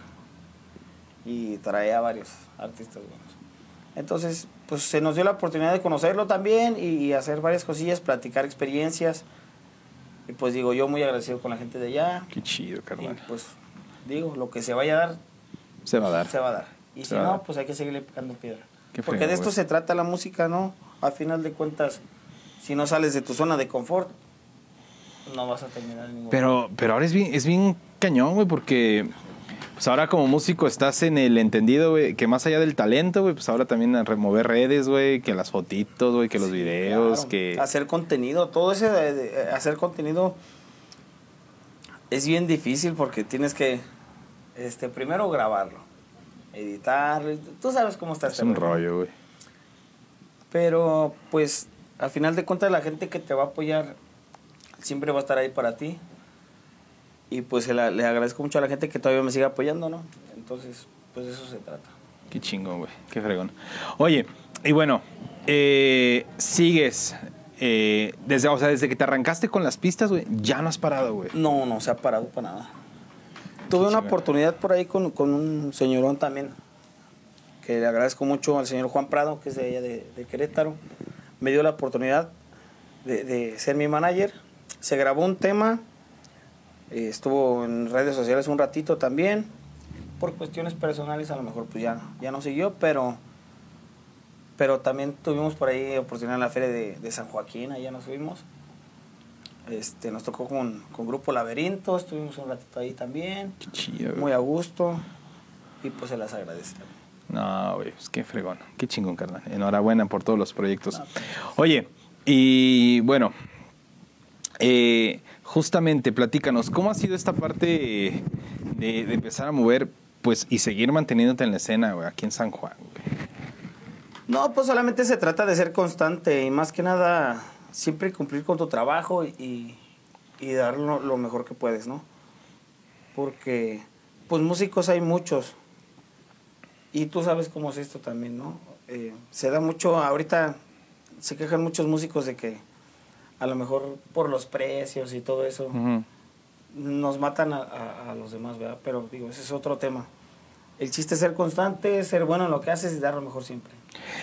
Speaker 2: y traía a varios artistas buenos. Entonces, pues se nos dio la oportunidad de conocerlo también y, y hacer varias cosillas, platicar experiencias. Y pues digo, yo muy agradecido con la gente de allá.
Speaker 1: Qué chido,
Speaker 2: Y
Speaker 1: carnal.
Speaker 2: pues digo, lo que se vaya a dar,
Speaker 1: Se va a dar.
Speaker 2: se va a dar. Y
Speaker 1: Se
Speaker 2: si no,
Speaker 1: dar.
Speaker 2: pues hay que seguirle picando piedra.
Speaker 1: Qué
Speaker 2: Porque de esto se trata la música, ¿no? A final de cuentas, si no sales de tu zona de confort, no vas a terminar ningún
Speaker 1: Pero, pero ahora es bien, es bien cañón, güey, porque pues ahora como músico estás en el entendido, güey, que más allá del talento, güey, pues ahora también a remover redes, güey, que las fotitos, güey, que los videos,
Speaker 2: Claro,
Speaker 1: que...
Speaker 2: Hacer contenido, todo ese de, de- hacer contenido es bien difícil porque tienes que, este, primero grabarlo, editarlo, tú sabes cómo está
Speaker 1: Es
Speaker 2: este
Speaker 1: un
Speaker 2: rollo.
Speaker 1: rollo, güey.
Speaker 2: Pero, pues, al final de cuentas, la gente que te va a apoyar siempre va a estar ahí para ti. Y pues le agradezco mucho a la gente que todavía me sigue apoyando, ¿no? Entonces, pues de eso se trata.
Speaker 1: Qué chingón, güey. Qué fregón. Oye, y bueno, eh, sigues... eh, desde, o sea, desde que te arrancaste con las pistas, güey, ya no has parado, güey.
Speaker 2: No, no se ha parado para nada. Tuve una
Speaker 1: chingada.
Speaker 2: oportunidad por ahí con, con un señorón también, que le agradezco mucho al señor Juan Prado, que es de allá de, de Querétaro. Me dio la oportunidad de, de ser mi manager. Se grabó un tema, eh, estuvo en redes sociales un ratito también. Por cuestiones personales a lo mejor pues ya, ya no siguió, pero, pero también tuvimos por ahí oportunidad en la feria de, de San Joaquín, allá nos fuimos. Este, nos tocó con, con Grupo Laberinto, estuvimos un ratito ahí también,
Speaker 1: Qué chido, güey.
Speaker 2: muy a gusto, y pues se las agradece.
Speaker 1: No, güey, pues qué fregón. Qué chingón, carnal. Enhorabuena por todos los proyectos. Oye, y bueno, eh, justamente, platícanos, ¿cómo ha sido esta parte de, empezar a mover, pues, y seguir manteniéndote en la escena, aquí en San Juan?
Speaker 2: No, pues solamente se trata de ser constante y más que nada siempre cumplir con tu trabajo y, y dar lo, lo mejor que puedes, ¿no? Porque, pues músicos hay muchos y tú sabes cómo es esto también, ¿no? Eh, se da mucho, ahorita se quejan muchos músicos de que a lo mejor por los precios y todo eso
Speaker 1: Ujú.
Speaker 2: nos matan a, a- a los demás, ¿verdad? Pero digo, ese es otro tema. El chiste es ser constante, ser bueno en lo que haces y dar lo mejor siempre.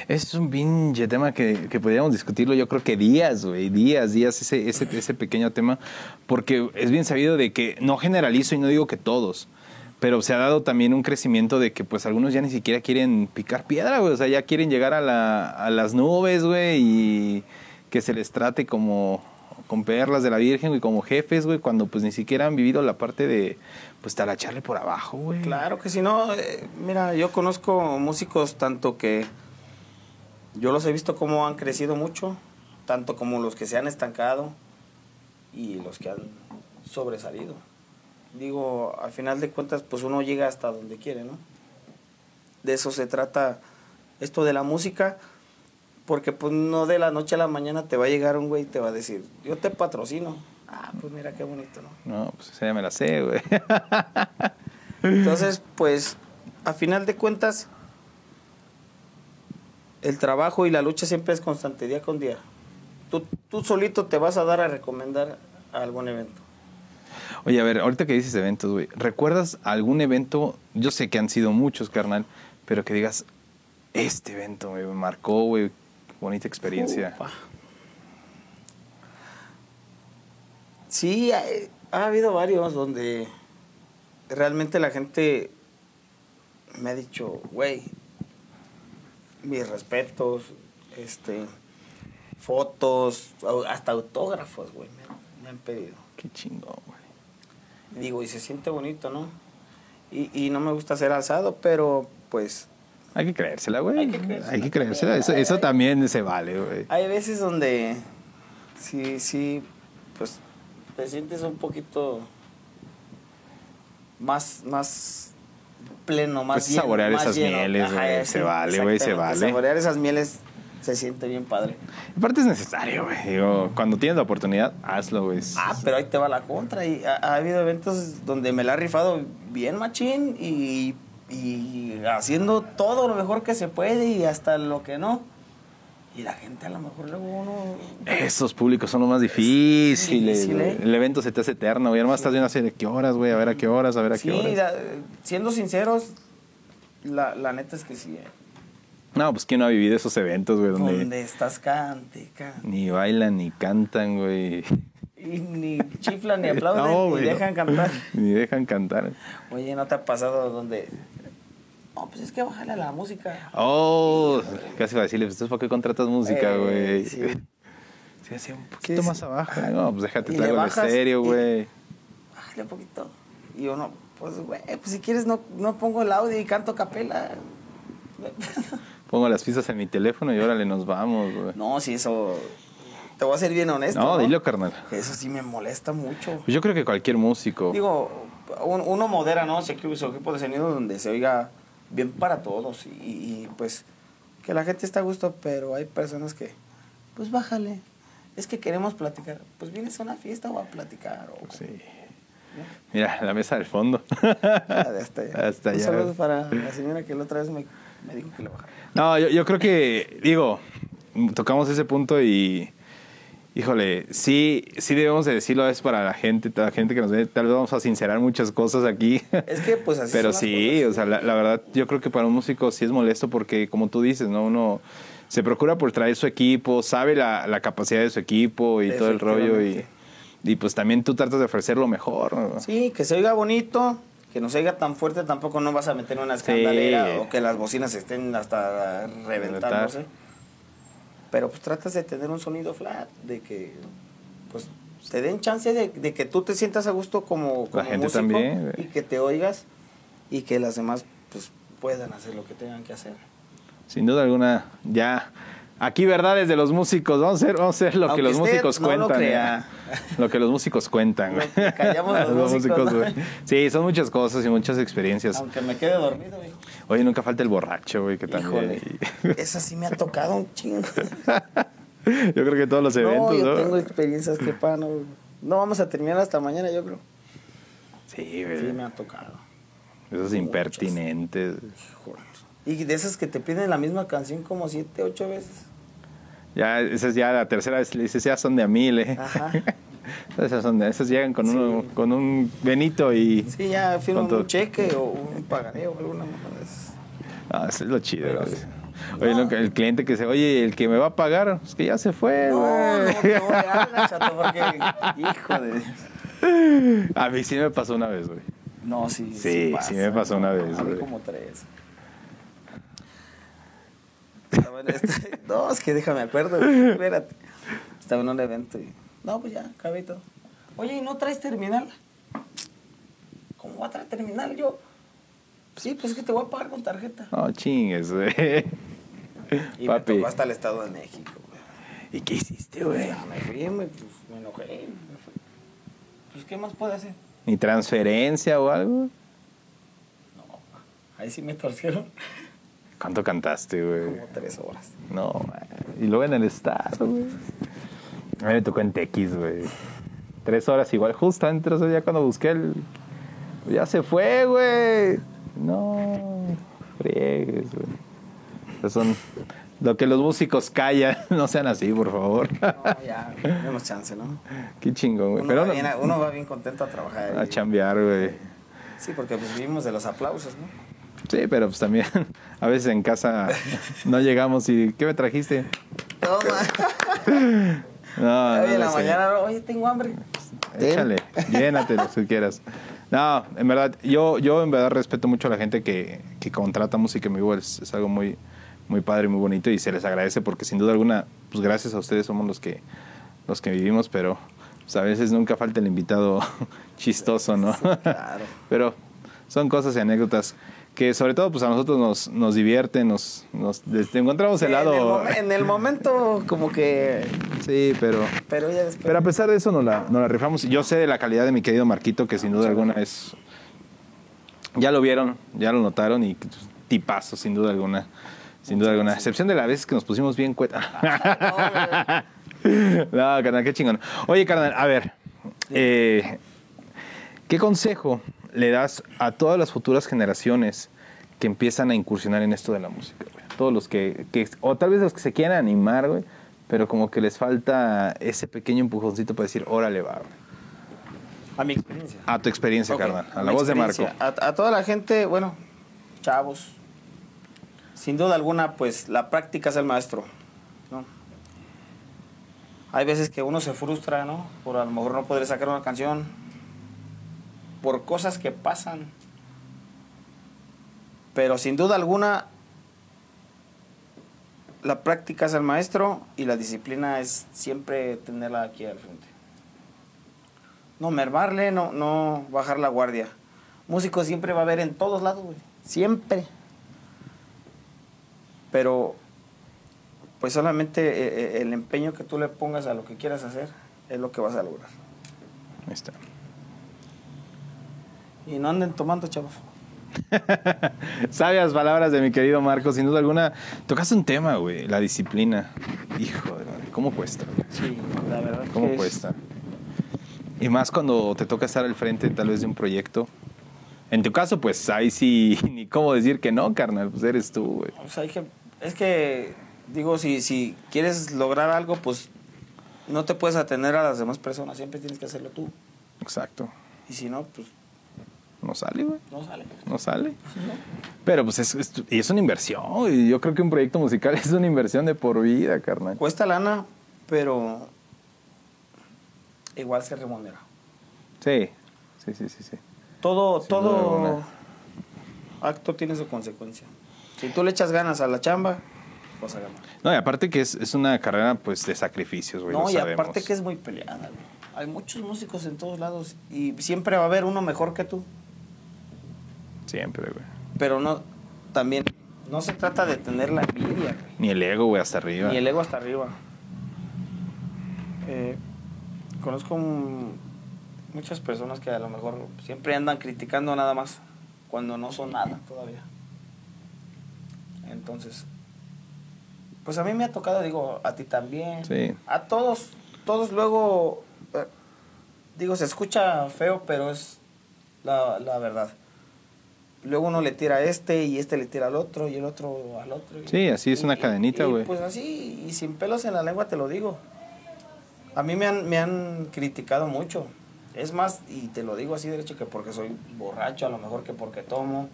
Speaker 1: Es un pinche tema que, que podríamos discutirlo, yo creo que días, güey, días, días, ese, ese, ese pequeño tema, porque es bien sabido de que no generalizo y no digo que todos, pero se ha dado también un crecimiento de que pues algunos ya ni siquiera quieren picar piedra, güey, o sea, ya quieren llegar a, la, a las nubes, güey, y que se les trate como con perlas de la Virgen, güey, como jefes, güey, cuando pues ni siquiera han vivido la parte de pues talacharle por abajo, güey.
Speaker 2: Claro que si no, eh, mira, yo conozco músicos tanto que yo los he visto cómo han crecido mucho tanto como los que se han estancado y los que han sobresalido. Digo, al final de cuentas, pues uno llega hasta donde quiere, ¿no? De eso se trata esto de la música, porque pues no de la noche a la mañana te va a llegar un güey y te va a decir, yo te patrocino. Ah, pues mira qué bonito, ¿no?
Speaker 1: No, pues esa ya me la sé, güey.
Speaker 2: Entonces, pues, a final de cuentas, el trabajo y la lucha siempre es constante, día con día. Tú, tú solito te vas a dar a recomendar a algún evento.
Speaker 1: Oye, a ver, ahorita que dices eventos, güey, ¿recuerdas algún evento? Yo sé que han sido muchos, carnal, pero que digas, este evento me marcó, güey, bonita experiencia.
Speaker 2: Upa. Sí, ha, ha habido varios donde realmente la gente me ha dicho, güey, mis respetos, este, fotos, hasta autógrafos, güey, me, me han pedido.
Speaker 1: Qué chingón, güey.
Speaker 2: Digo, y se siente bonito, ¿no? Y, y no me gusta ser alzado, pero pues
Speaker 1: Hay que creérsela, güey.
Speaker 2: Hay que creérsela.
Speaker 1: Hay que creérsela. Eso, eso también se vale, güey.
Speaker 2: hay veces donde sí, sí, pues te sientes un poquito más, más pleno, más
Speaker 1: Pues
Speaker 2: lleno,
Speaker 1: saborear
Speaker 2: más
Speaker 1: esas
Speaker 2: lleno.
Speaker 1: mieles, güey, se vale, güey, se vale.
Speaker 2: Saborear esas mieles se siente bien padre.
Speaker 1: Aparte es necesario, güey. Digo, cuando tienes la oportunidad, hazlo, güey.
Speaker 2: Ah, pero ahí te va la contra. Y ha, ha habido eventos donde me la ha rifado bien machín y, y haciendo todo lo mejor que se puede y hasta lo que no. Y la gente a lo mejor luego uno...
Speaker 1: Esos públicos son los más difíciles.
Speaker 2: difícil. ¿eh?
Speaker 1: El evento se te hace eterno, güey. Además estás viendo así de qué horas, güey. A ver a qué horas, a ver a
Speaker 2: Sí,
Speaker 1: qué horas.
Speaker 2: la- siendo sinceros, la, la neta es que sí. eh.
Speaker 1: No, pues quién no ha vivido esos eventos, güey, donde
Speaker 2: Donde estás cante, cante.
Speaker 1: ni bailan ni cantan, güey.
Speaker 2: Y ni chiflan, ni aplauden,
Speaker 1: No,
Speaker 2: ni dejan cantar.
Speaker 1: Ni dejan cantar.
Speaker 2: Oye, ¿no te ha pasado donde... No, pues es que bájale a la música.
Speaker 1: Oh, casi iba a decirle, pues, ¿tú por qué contratas música,
Speaker 2: Eh,
Speaker 1: güey?
Speaker 2: sí.
Speaker 1: Sí, así un poquito
Speaker 2: sí.
Speaker 1: más abajo. No, pues déjate, algo de serio, güey.
Speaker 2: Bájale un poquito. Y uno, pues, güey, pues si quieres no, no pongo el audio y canto capela.
Speaker 1: Pongo las pistas en mi teléfono y órale, nos vamos, güey.
Speaker 2: No, si eso... Te voy a ser bien honesto,
Speaker 1: No,
Speaker 2: ¿no?
Speaker 1: dilo, carnal.
Speaker 2: Eso sí me molesta mucho.
Speaker 1: Pues yo creo que cualquier músico.
Speaker 2: Digo, un- uno modera, ¿no? Su equipo de sonido donde se oiga bien para todos y, y, pues que la gente está a gusto, pero hay personas que, pues bájale. Es que queremos platicar. Pues vienes a una fiesta o a platicar. O,
Speaker 1: Sí. Mira, la mesa del fondo.
Speaker 2: Ah, de hasta allá.
Speaker 1: Hasta
Speaker 2: Un
Speaker 1: allá.
Speaker 2: saludo para la señora que la otra vez me, me dijo que le bajara.
Speaker 1: No, yo, yo creo que, digo, tocamos ese punto y, híjole, sí, sí debemos de decirlo, es para la gente, la gente que nos ve, tal vez vamos a sincerar muchas cosas aquí.
Speaker 2: Es que pues así
Speaker 1: Pero
Speaker 2: son las
Speaker 1: sí,
Speaker 2: cosas.
Speaker 1: o sea, la, la verdad, yo creo que para un músico sí es molesto porque, como tú dices, ¿no? Uno se procura por traer su equipo, sabe la, la capacidad de su equipo y todo el rollo y, y pues también tú tratas de ofrecer lo mejor. ¿no?
Speaker 2: Sí, que se oiga bonito, que no se oiga tan fuerte, tampoco no vas a meter una escandalera
Speaker 1: Sí.
Speaker 2: o que las bocinas estén hasta reventándose. Pero pues tratas de tener un sonido flat, de que pues te den chance de, de que tú te sientas a gusto como, como
Speaker 1: gente
Speaker 2: músico
Speaker 1: también,
Speaker 2: y que te oigas y que las demás pues puedan hacer lo que tengan que hacer.
Speaker 1: Sin duda alguna, ya. Aquí verdades de los músicos, vamos a hacer, vamos a hacer lo
Speaker 2: Aunque
Speaker 1: que los músicos
Speaker 2: no lo
Speaker 1: cuentan.
Speaker 2: crea.
Speaker 1: Lo que los músicos cuentan.
Speaker 2: Lo callamos los músicos, ¿no?
Speaker 1: güey. Sí, son muchas cosas y muchas experiencias.
Speaker 2: Aunque me quede dormido, güey.
Speaker 1: Oye, nunca falta el borracho, güey, que también.
Speaker 2: Híjole, esa sí me ha tocado un chingo.
Speaker 1: yo creo que todos los eventos,
Speaker 2: no, yo
Speaker 1: ¿no?
Speaker 2: tengo experiencias que pa, no, no vamos a terminar hasta mañana, yo creo.
Speaker 1: Sí, güey.
Speaker 2: Sí, me ha tocado.
Speaker 1: Esos impertinentes.
Speaker 2: Híjole. Y de esas que te piden la misma canción como siete, ocho veces.
Speaker 1: Ya, esa es ya la tercera vez, le dices, ya son de a mil, ¿eh?
Speaker 2: Ajá.
Speaker 1: esas, son de, esas llegan con,
Speaker 2: Sí.
Speaker 1: uno, con un Benito y...
Speaker 2: Sí, ya firman un cheque o un pagaré o alguna esas.
Speaker 1: Ah, eso es lo chido,
Speaker 2: Pero.
Speaker 1: Oye,
Speaker 2: No.
Speaker 1: el cliente que dice, oye, el que me va a pagar, es que ya se fue,
Speaker 2: No, no,
Speaker 1: güey.
Speaker 2: no le hablan, chato, porque, hijo de...
Speaker 1: A mí sí me pasó una vez, güey.
Speaker 2: No, sí,
Speaker 1: Sí,
Speaker 2: pasa.
Speaker 1: sí me pasó una vez,
Speaker 2: A mí
Speaker 1: güey.
Speaker 2: como tres. Estaba en este- No, es que déjame acuerdo, güey, espérate. Estaba en un evento y... No, pues ya, acabé todo. Oye, ¿y no traes terminal? ¿Cómo va a traer terminal yo? Sí, pues es que te voy a pagar con tarjeta.
Speaker 1: No, chingues, güey.
Speaker 2: Y me
Speaker 1: Papi.
Speaker 2: tocó hasta el Estado de México, güey.
Speaker 1: ¿Y qué hiciste, güey?
Speaker 2: Me fui, me, pues, me enojé, me fui. Pues, ¿qué más puede hacer?
Speaker 1: ¿Ni transferencia o algo?
Speaker 2: No, ahí sí me torcieron
Speaker 1: ¿Cuánto cantaste, güey?
Speaker 2: como tres horas.
Speaker 1: No. Y luego en el estado, güey. A mí me tocó en TX, güey. Tres horas igual. Justamente tres horas ya cuando busqué el... Ya se fue, güey. No, friegues, güey. Son... Lo que los músicos callan, no sean así, por favor.
Speaker 2: No, ya, tenemos chance, ¿no?
Speaker 1: Qué chingón, güey.
Speaker 2: Uno,
Speaker 1: Pero
Speaker 2: va
Speaker 1: no-
Speaker 2: bien, uno va bien contento a trabajar.
Speaker 1: a
Speaker 2: y-
Speaker 1: chambear, güey.
Speaker 2: Sí, porque pues vivimos de los aplausos, ¿no?
Speaker 1: Sí, pero pues también a veces en casa no llegamos y ¿qué me trajiste?
Speaker 2: Toma.
Speaker 1: No,
Speaker 2: Hoy
Speaker 1: no
Speaker 2: en la mañana, oye, tengo hambre.
Speaker 1: Échale, llénate lo que quieras. No, en verdad, yo, yo en verdad respeto mucho a la gente que, que contrata música en vivo, es, es algo muy, muy padre, muy bonito y se les agradece porque sin duda alguna, pues gracias a ustedes somos los que, los que vivimos, pero pues, a veces nunca falta el invitado chistoso, ¿no?
Speaker 2: claro.
Speaker 1: pero son cosas y anécdotas que sobre todo pues a nosotros nos, nos divierten, nos, nos encontramos el
Speaker 2: En el,
Speaker 1: lado...
Speaker 2: en el momento, como que.
Speaker 1: Sí, pero...
Speaker 2: Pero ya después.
Speaker 1: Pero a pesar de eso nos la, nos la rifamos. Yo sé de la calidad de mi querido Marquito, que sin duda alguna es... Ya lo vieron, ya lo notaron y tipazo, sin duda alguna. Sin duda alguna. A excepción de la vez que nos pusimos bien cueta. no, carnal, qué chingón. Oye, carnal, a ver. eh, ¿Qué consejo le das a todas las futuras generaciones que empiezan a incursionar en esto de la música? güey? Todos los que, que- o tal vez los que se quieran animar, güey, pero como que les falta ese pequeño empujoncito para decir, órale, va, güey.
Speaker 2: A mi experiencia.
Speaker 1: A tu experiencia,
Speaker 2: Ok,
Speaker 1: carnal. A la voz de Marco.
Speaker 2: a toda la gente, bueno, chavos. Sin duda alguna, pues la práctica es el maestro. ¿no? Hay veces que uno se frustra, ¿no? Por a lo mejor no poder sacar una canción. Por cosas que pasan. Pero sin duda alguna, la práctica es el maestro y la disciplina es siempre tenerla aquí al frente. No mermarle, no, no bajar la guardia. Músico siempre va a haber en todos lados, güey. Siempre. Pero, pues solamente eh, eh, el empeño que tú le pongas a lo que quieras hacer es lo que vas a lograr.
Speaker 1: Ahí está.
Speaker 2: Y no anden tomando, chavos.
Speaker 1: Sabias palabras de mi querido Marco, sin duda alguna. Tocaste un tema, güey, la disciplina. Hijo de madre, ¿cómo cuesta? güey?
Speaker 2: Sí, la verdad.
Speaker 1: ¿Cómo
Speaker 2: que es-
Speaker 1: cuesta? Y más cuando te toca estar al frente tal vez de un proyecto. En tu caso, pues ahí sí, ni cómo decir que no, carnal, pues eres tú, güey.
Speaker 2: O sea, hay que, es que, digo, si, si quieres lograr algo, pues no te puedes atender a las demás personas. Siempre tienes que hacerlo tú.
Speaker 1: Exacto.
Speaker 2: Y si no, pues
Speaker 1: No sale, güey.
Speaker 2: no sale.
Speaker 1: No sale. Pero pues es, es- y es una inversión, güey. Yo creo que un proyecto musical es una inversión de por vida, carnal.
Speaker 2: Cuesta lana, pero igual se remunera.
Speaker 1: Sí, sí, sí, sí. sí.
Speaker 2: Todo,
Speaker 1: Sin
Speaker 2: todo acto tiene su consecuencia. Si tú le echas ganas a la chamba, vas a ganar.
Speaker 1: No, y aparte que es, es una carrera pues de sacrificios, güey.
Speaker 2: no,
Speaker 1: lo
Speaker 2: y
Speaker 1: sabemos.
Speaker 2: aparte que es muy peleada. güey. Hay muchos músicos en todos lados y siempre va a haber uno mejor que tú.
Speaker 1: Siempre, güey.
Speaker 2: Pero no, también, no se trata de tener la envidia, güey.
Speaker 1: Ni el ego, güey, hasta arriba.
Speaker 2: Ni el ego hasta arriba. Eh, conozco muchas personas que a lo mejor siempre andan criticando nada más cuando no son nada todavía. Entonces, pues a mí me ha tocado, digo, a ti también.
Speaker 1: Sí.
Speaker 2: A todos, todos luego, eh, digo, se escucha feo, pero es la, la verdad. Luego uno le tira a este y este le tira al otro y el otro al otro. y-
Speaker 1: Sí, así es una
Speaker 2: y-
Speaker 1: cadenita, güey.
Speaker 2: Pues así, y sin pelos en la lengua te lo digo. A mí me han, me han criticado mucho. Es más, y te lo digo así derecho, que porque soy borracho, a lo mejor que porque tomo.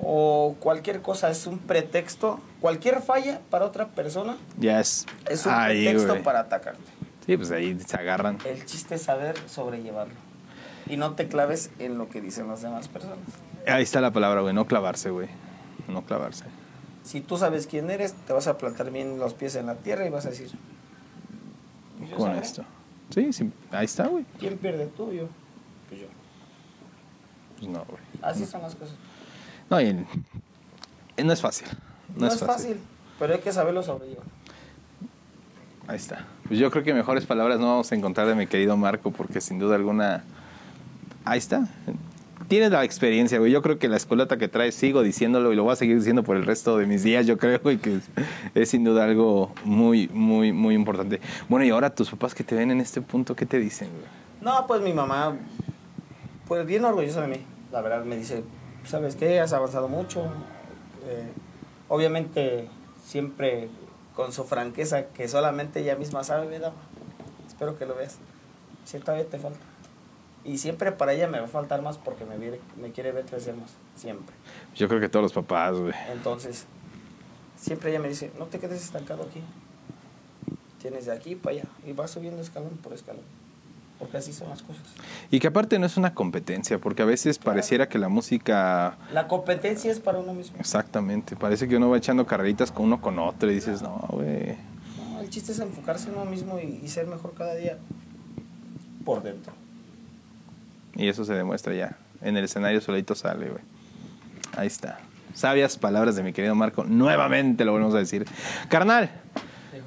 Speaker 2: O cualquier cosa, es un pretexto. Cualquier falla para otra persona
Speaker 1: Ya es.
Speaker 2: un pretexto
Speaker 1: güey.
Speaker 2: para atacarte.
Speaker 1: Sí, pues ahí se agarran.
Speaker 2: El chiste es saber sobrellevarlo. Y no te claves en lo que dicen las demás personas.
Speaker 1: Ahí está la palabra, güey. No clavarse, güey. No clavarse.
Speaker 2: Si tú sabes quién eres, te vas a plantar bien los pies en la tierra y vas a decir, yo
Speaker 1: Con esto. Sí, sí. Ahí está, güey.
Speaker 2: ¿quién pierde tú? Yo. Pues yo.
Speaker 1: Pues no, güey.
Speaker 2: Así son las cosas.
Speaker 1: No, y y no es fácil.
Speaker 2: No, es fácil. pero hay que saberlo sobrellevar.
Speaker 1: Ahí está. Pues yo creo que mejores palabras no vamos a encontrar de mi querido Marco, porque sin duda alguna. Ahí está. Tienes la experiencia, güey. Yo creo que la escolata que traes, sigo diciéndolo y lo voy a seguir diciendo por el resto de mis días, yo creo, güey, que es, sin duda algo muy, muy, muy importante. Bueno, y ahora tus papás que te ven en este punto, ¿qué te dicen?
Speaker 2: No, pues mi mamá, pues bien orgullosa de mí. La verdad me dice, ¿sabes qué? Has avanzado mucho. Eh, obviamente siempre con su franqueza que solamente ella misma sabe, ¿verdad? Espero que lo veas. Sí, todavía te falta. Y siempre para ella me va a faltar más porque me, viene- me quiere ver crecer más. Siempre.
Speaker 1: Yo creo que todos los papás, güey.
Speaker 2: Entonces, siempre ella me dice, no te quedes estancado aquí. Tienes de aquí para allá. Y vas subiendo escalón por escalón. Porque así son las cosas.
Speaker 1: Y que aparte no es una competencia, porque a veces pareciera que la música...
Speaker 2: La competencia es para uno mismo.
Speaker 1: Exactamente, parece que uno va echando carreritas con uno con otro y dices, no, güey.
Speaker 2: No, el chiste es enfocarse en uno mismo y, y ser mejor cada día por dentro.
Speaker 1: Y eso se demuestra ya. En el escenario solito sale, güey. Ahí está. Sabias palabras de mi querido Marco. Nuevamente lo volvemos a decir. Carnal,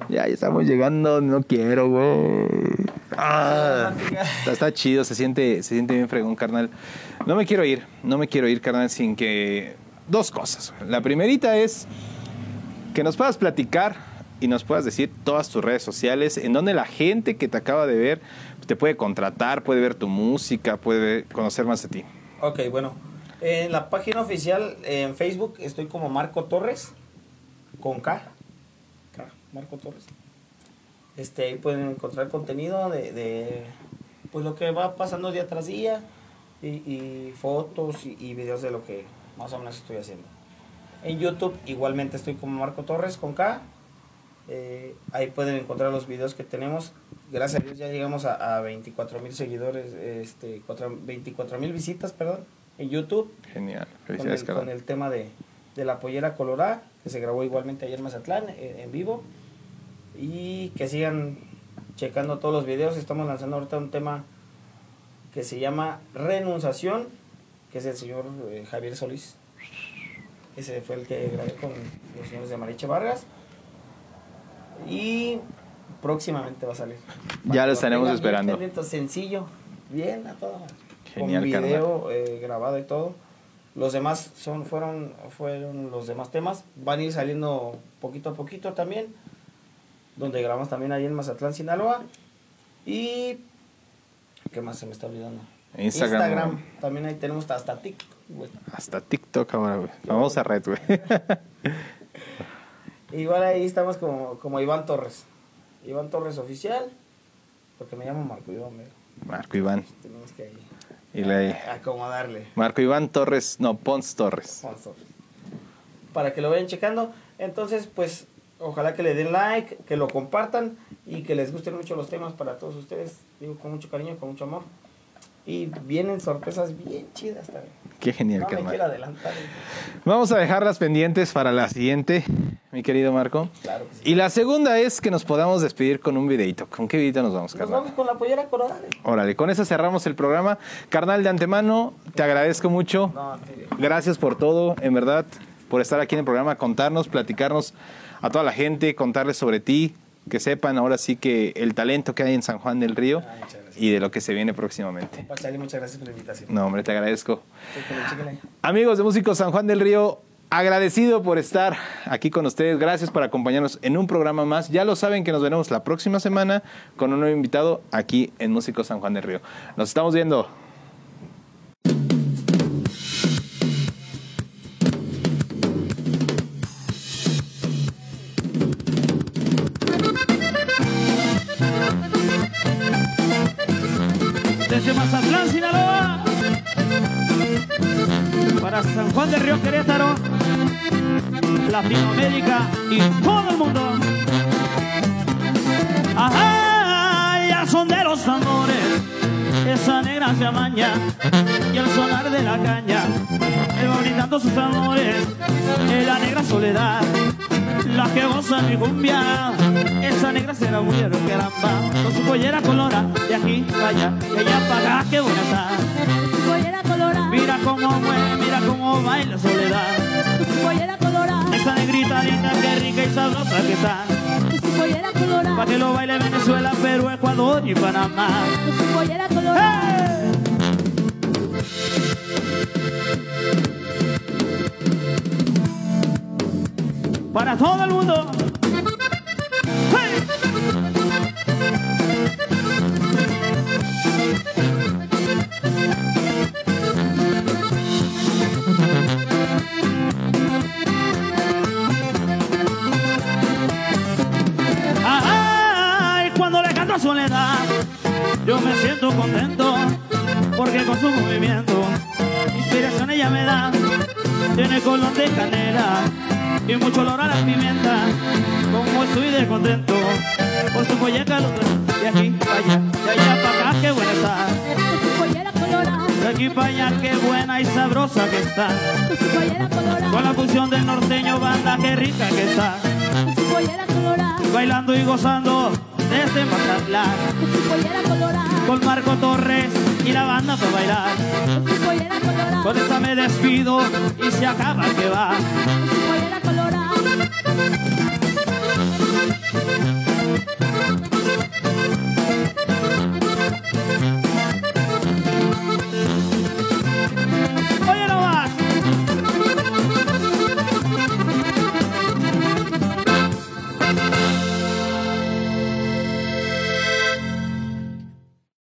Speaker 1: ya, ya estamos llegando. No quiero, güey. Ah, está, chido, se siente, se siente bien fregón, carnal. No me quiero ir, no me quiero ir, carnal, sin que... Dos cosas. La primerita es que nos puedas platicar y nos puedas decir todas tus redes sociales, en donde la gente que te acaba de ver te puede contratar, puede ver tu música, puede conocer más de ti.
Speaker 2: Ok, bueno. En la página oficial en Facebook estoy como Marco Torres, con K. Marco Torres. Este, ahí pueden encontrar contenido de, pues lo que va pasando día tras día y, y fotos y, y videos de lo que más o menos estoy haciendo. En YouTube igualmente estoy como Marco Torres con K. Eh, ahí pueden encontrar los videos que tenemos. Gracias a Dios ya llegamos a, a 24 mil seguidores, este, 24 mil visitas, perdón, en YouTube
Speaker 1: Genial.
Speaker 2: con
Speaker 1: Felicidades,
Speaker 2: el, con el tema de, de la pollera colorada, que se grabó igualmente ayer en Mazatlán, eh, en vivo. Y que sigan checando todos los videos. Estamos lanzando ahorita un tema que se llama Renunciación, que es el señor eh, Javier Solís. Ese fue el que grabé con los señores de Mariche Vargas. Y próximamente va a salir.
Speaker 1: Ya lo estaremos esperando.
Speaker 2: sencillo, bien a todo.
Speaker 1: Genial,
Speaker 2: con video eh, grabado y todo. Los demás son fueron fueron los demás temas. Van a ir saliendo poquito a poquito también. Donde grabamos también ahí en Mazatlán, Sinaloa. Y ¿qué más se me está olvidando?
Speaker 1: Instagram.
Speaker 2: También ahí tenemos hasta TikTok. güey.
Speaker 1: Hasta TikTok ahora, güey. Vamos a red, güey.
Speaker 2: Igual ahí estamos como, como Iván Torres. Iván Torres oficial. Porque me llamo Marco Iván, ¿verdad?
Speaker 1: Marco Iván.
Speaker 2: Tenemos que ahí
Speaker 1: Y le...
Speaker 2: acomodarle.
Speaker 1: Marco Iván Torres, no, Pons Torres.
Speaker 2: Juan Torres. Para que lo vayan checando. Entonces, pues, ojalá que le den like, que lo compartan y que les gusten mucho los temas para todos ustedes. Digo, con mucho cariño, con mucho amor. Y vienen sorpresas bien chidas también.
Speaker 1: Qué genial,
Speaker 2: No me
Speaker 1: carnal.
Speaker 2: quiero adelantar.
Speaker 1: Vamos a dejarlas pendientes para la siguiente, mi querido Marco.
Speaker 2: Claro que sí.
Speaker 1: Y la segunda es que nos podamos despedir con un videito. ¿Con qué videito nos vamos,
Speaker 2: Nos
Speaker 1: carnal?
Speaker 2: vamos con la pollera colorada.
Speaker 1: Órale, con eso cerramos el programa. Carnal, de antemano, te agradezco mucho.
Speaker 2: No.
Speaker 1: Gracias por todo, en verdad, por estar aquí en el programa, contarnos, platicarnos a toda la gente, contarles sobre ti, que sepan ahora sí que el talento que hay en San Juan del Río
Speaker 2: Ah.
Speaker 1: Y de lo que se viene próximamente.
Speaker 2: Muchas gracias por la invitación.
Speaker 1: No, hombre, te agradezco.
Speaker 2: Chéquenle, chéquenle.
Speaker 1: Amigos de Músicos San Juan del Río, agradecido por estar aquí con ustedes. Gracias por acompañarnos en un programa más. Ya lo saben que nos veremos la próxima semana con un nuevo invitado aquí en Músicos San Juan del Río. Nos estamos viendo.
Speaker 3: Para San Juan del Río Querétaro, Latinoamérica y todo el mundo. Ajá, ya son de los tambores, esa negra se amaña y el sonar de la caña, él va brindando sus amores en la negra soledad. La que goza mi cumbia, esa negra será mujer caramba, con su pollera colora, de aquí para allá, de allá para acá, qué buena está.
Speaker 4: Pollera colorada,
Speaker 3: Mira cómo mueve, cómo baila soledad.
Speaker 4: pollera colorada,
Speaker 3: Esa negrita linda, qué rica y sabrosa que está.
Speaker 4: su pollera colorada.
Speaker 3: Pa' que lo baile Venezuela, Perú, Ecuador y Panamá.
Speaker 4: Su pollera colorada.
Speaker 3: ¡Eh! Para todo el mundo. Su movimiento inspiración ella me da. Tiene color de canela y mucho olor a la pimienta. Como estoy de contento por su polleca lo de aquí para allá, de allá para acá, qué buena está. De aquí para allá, qué buena y sabrosa que está.
Speaker 4: Con
Speaker 3: la fusión del norteño banda, qué rica que está. Bailando y gozando desde Mazatlán.
Speaker 4: Colorada.
Speaker 3: Con Marco Torres y la banda para bailar.
Speaker 4: Con
Speaker 3: esta me despido y se acaba que va.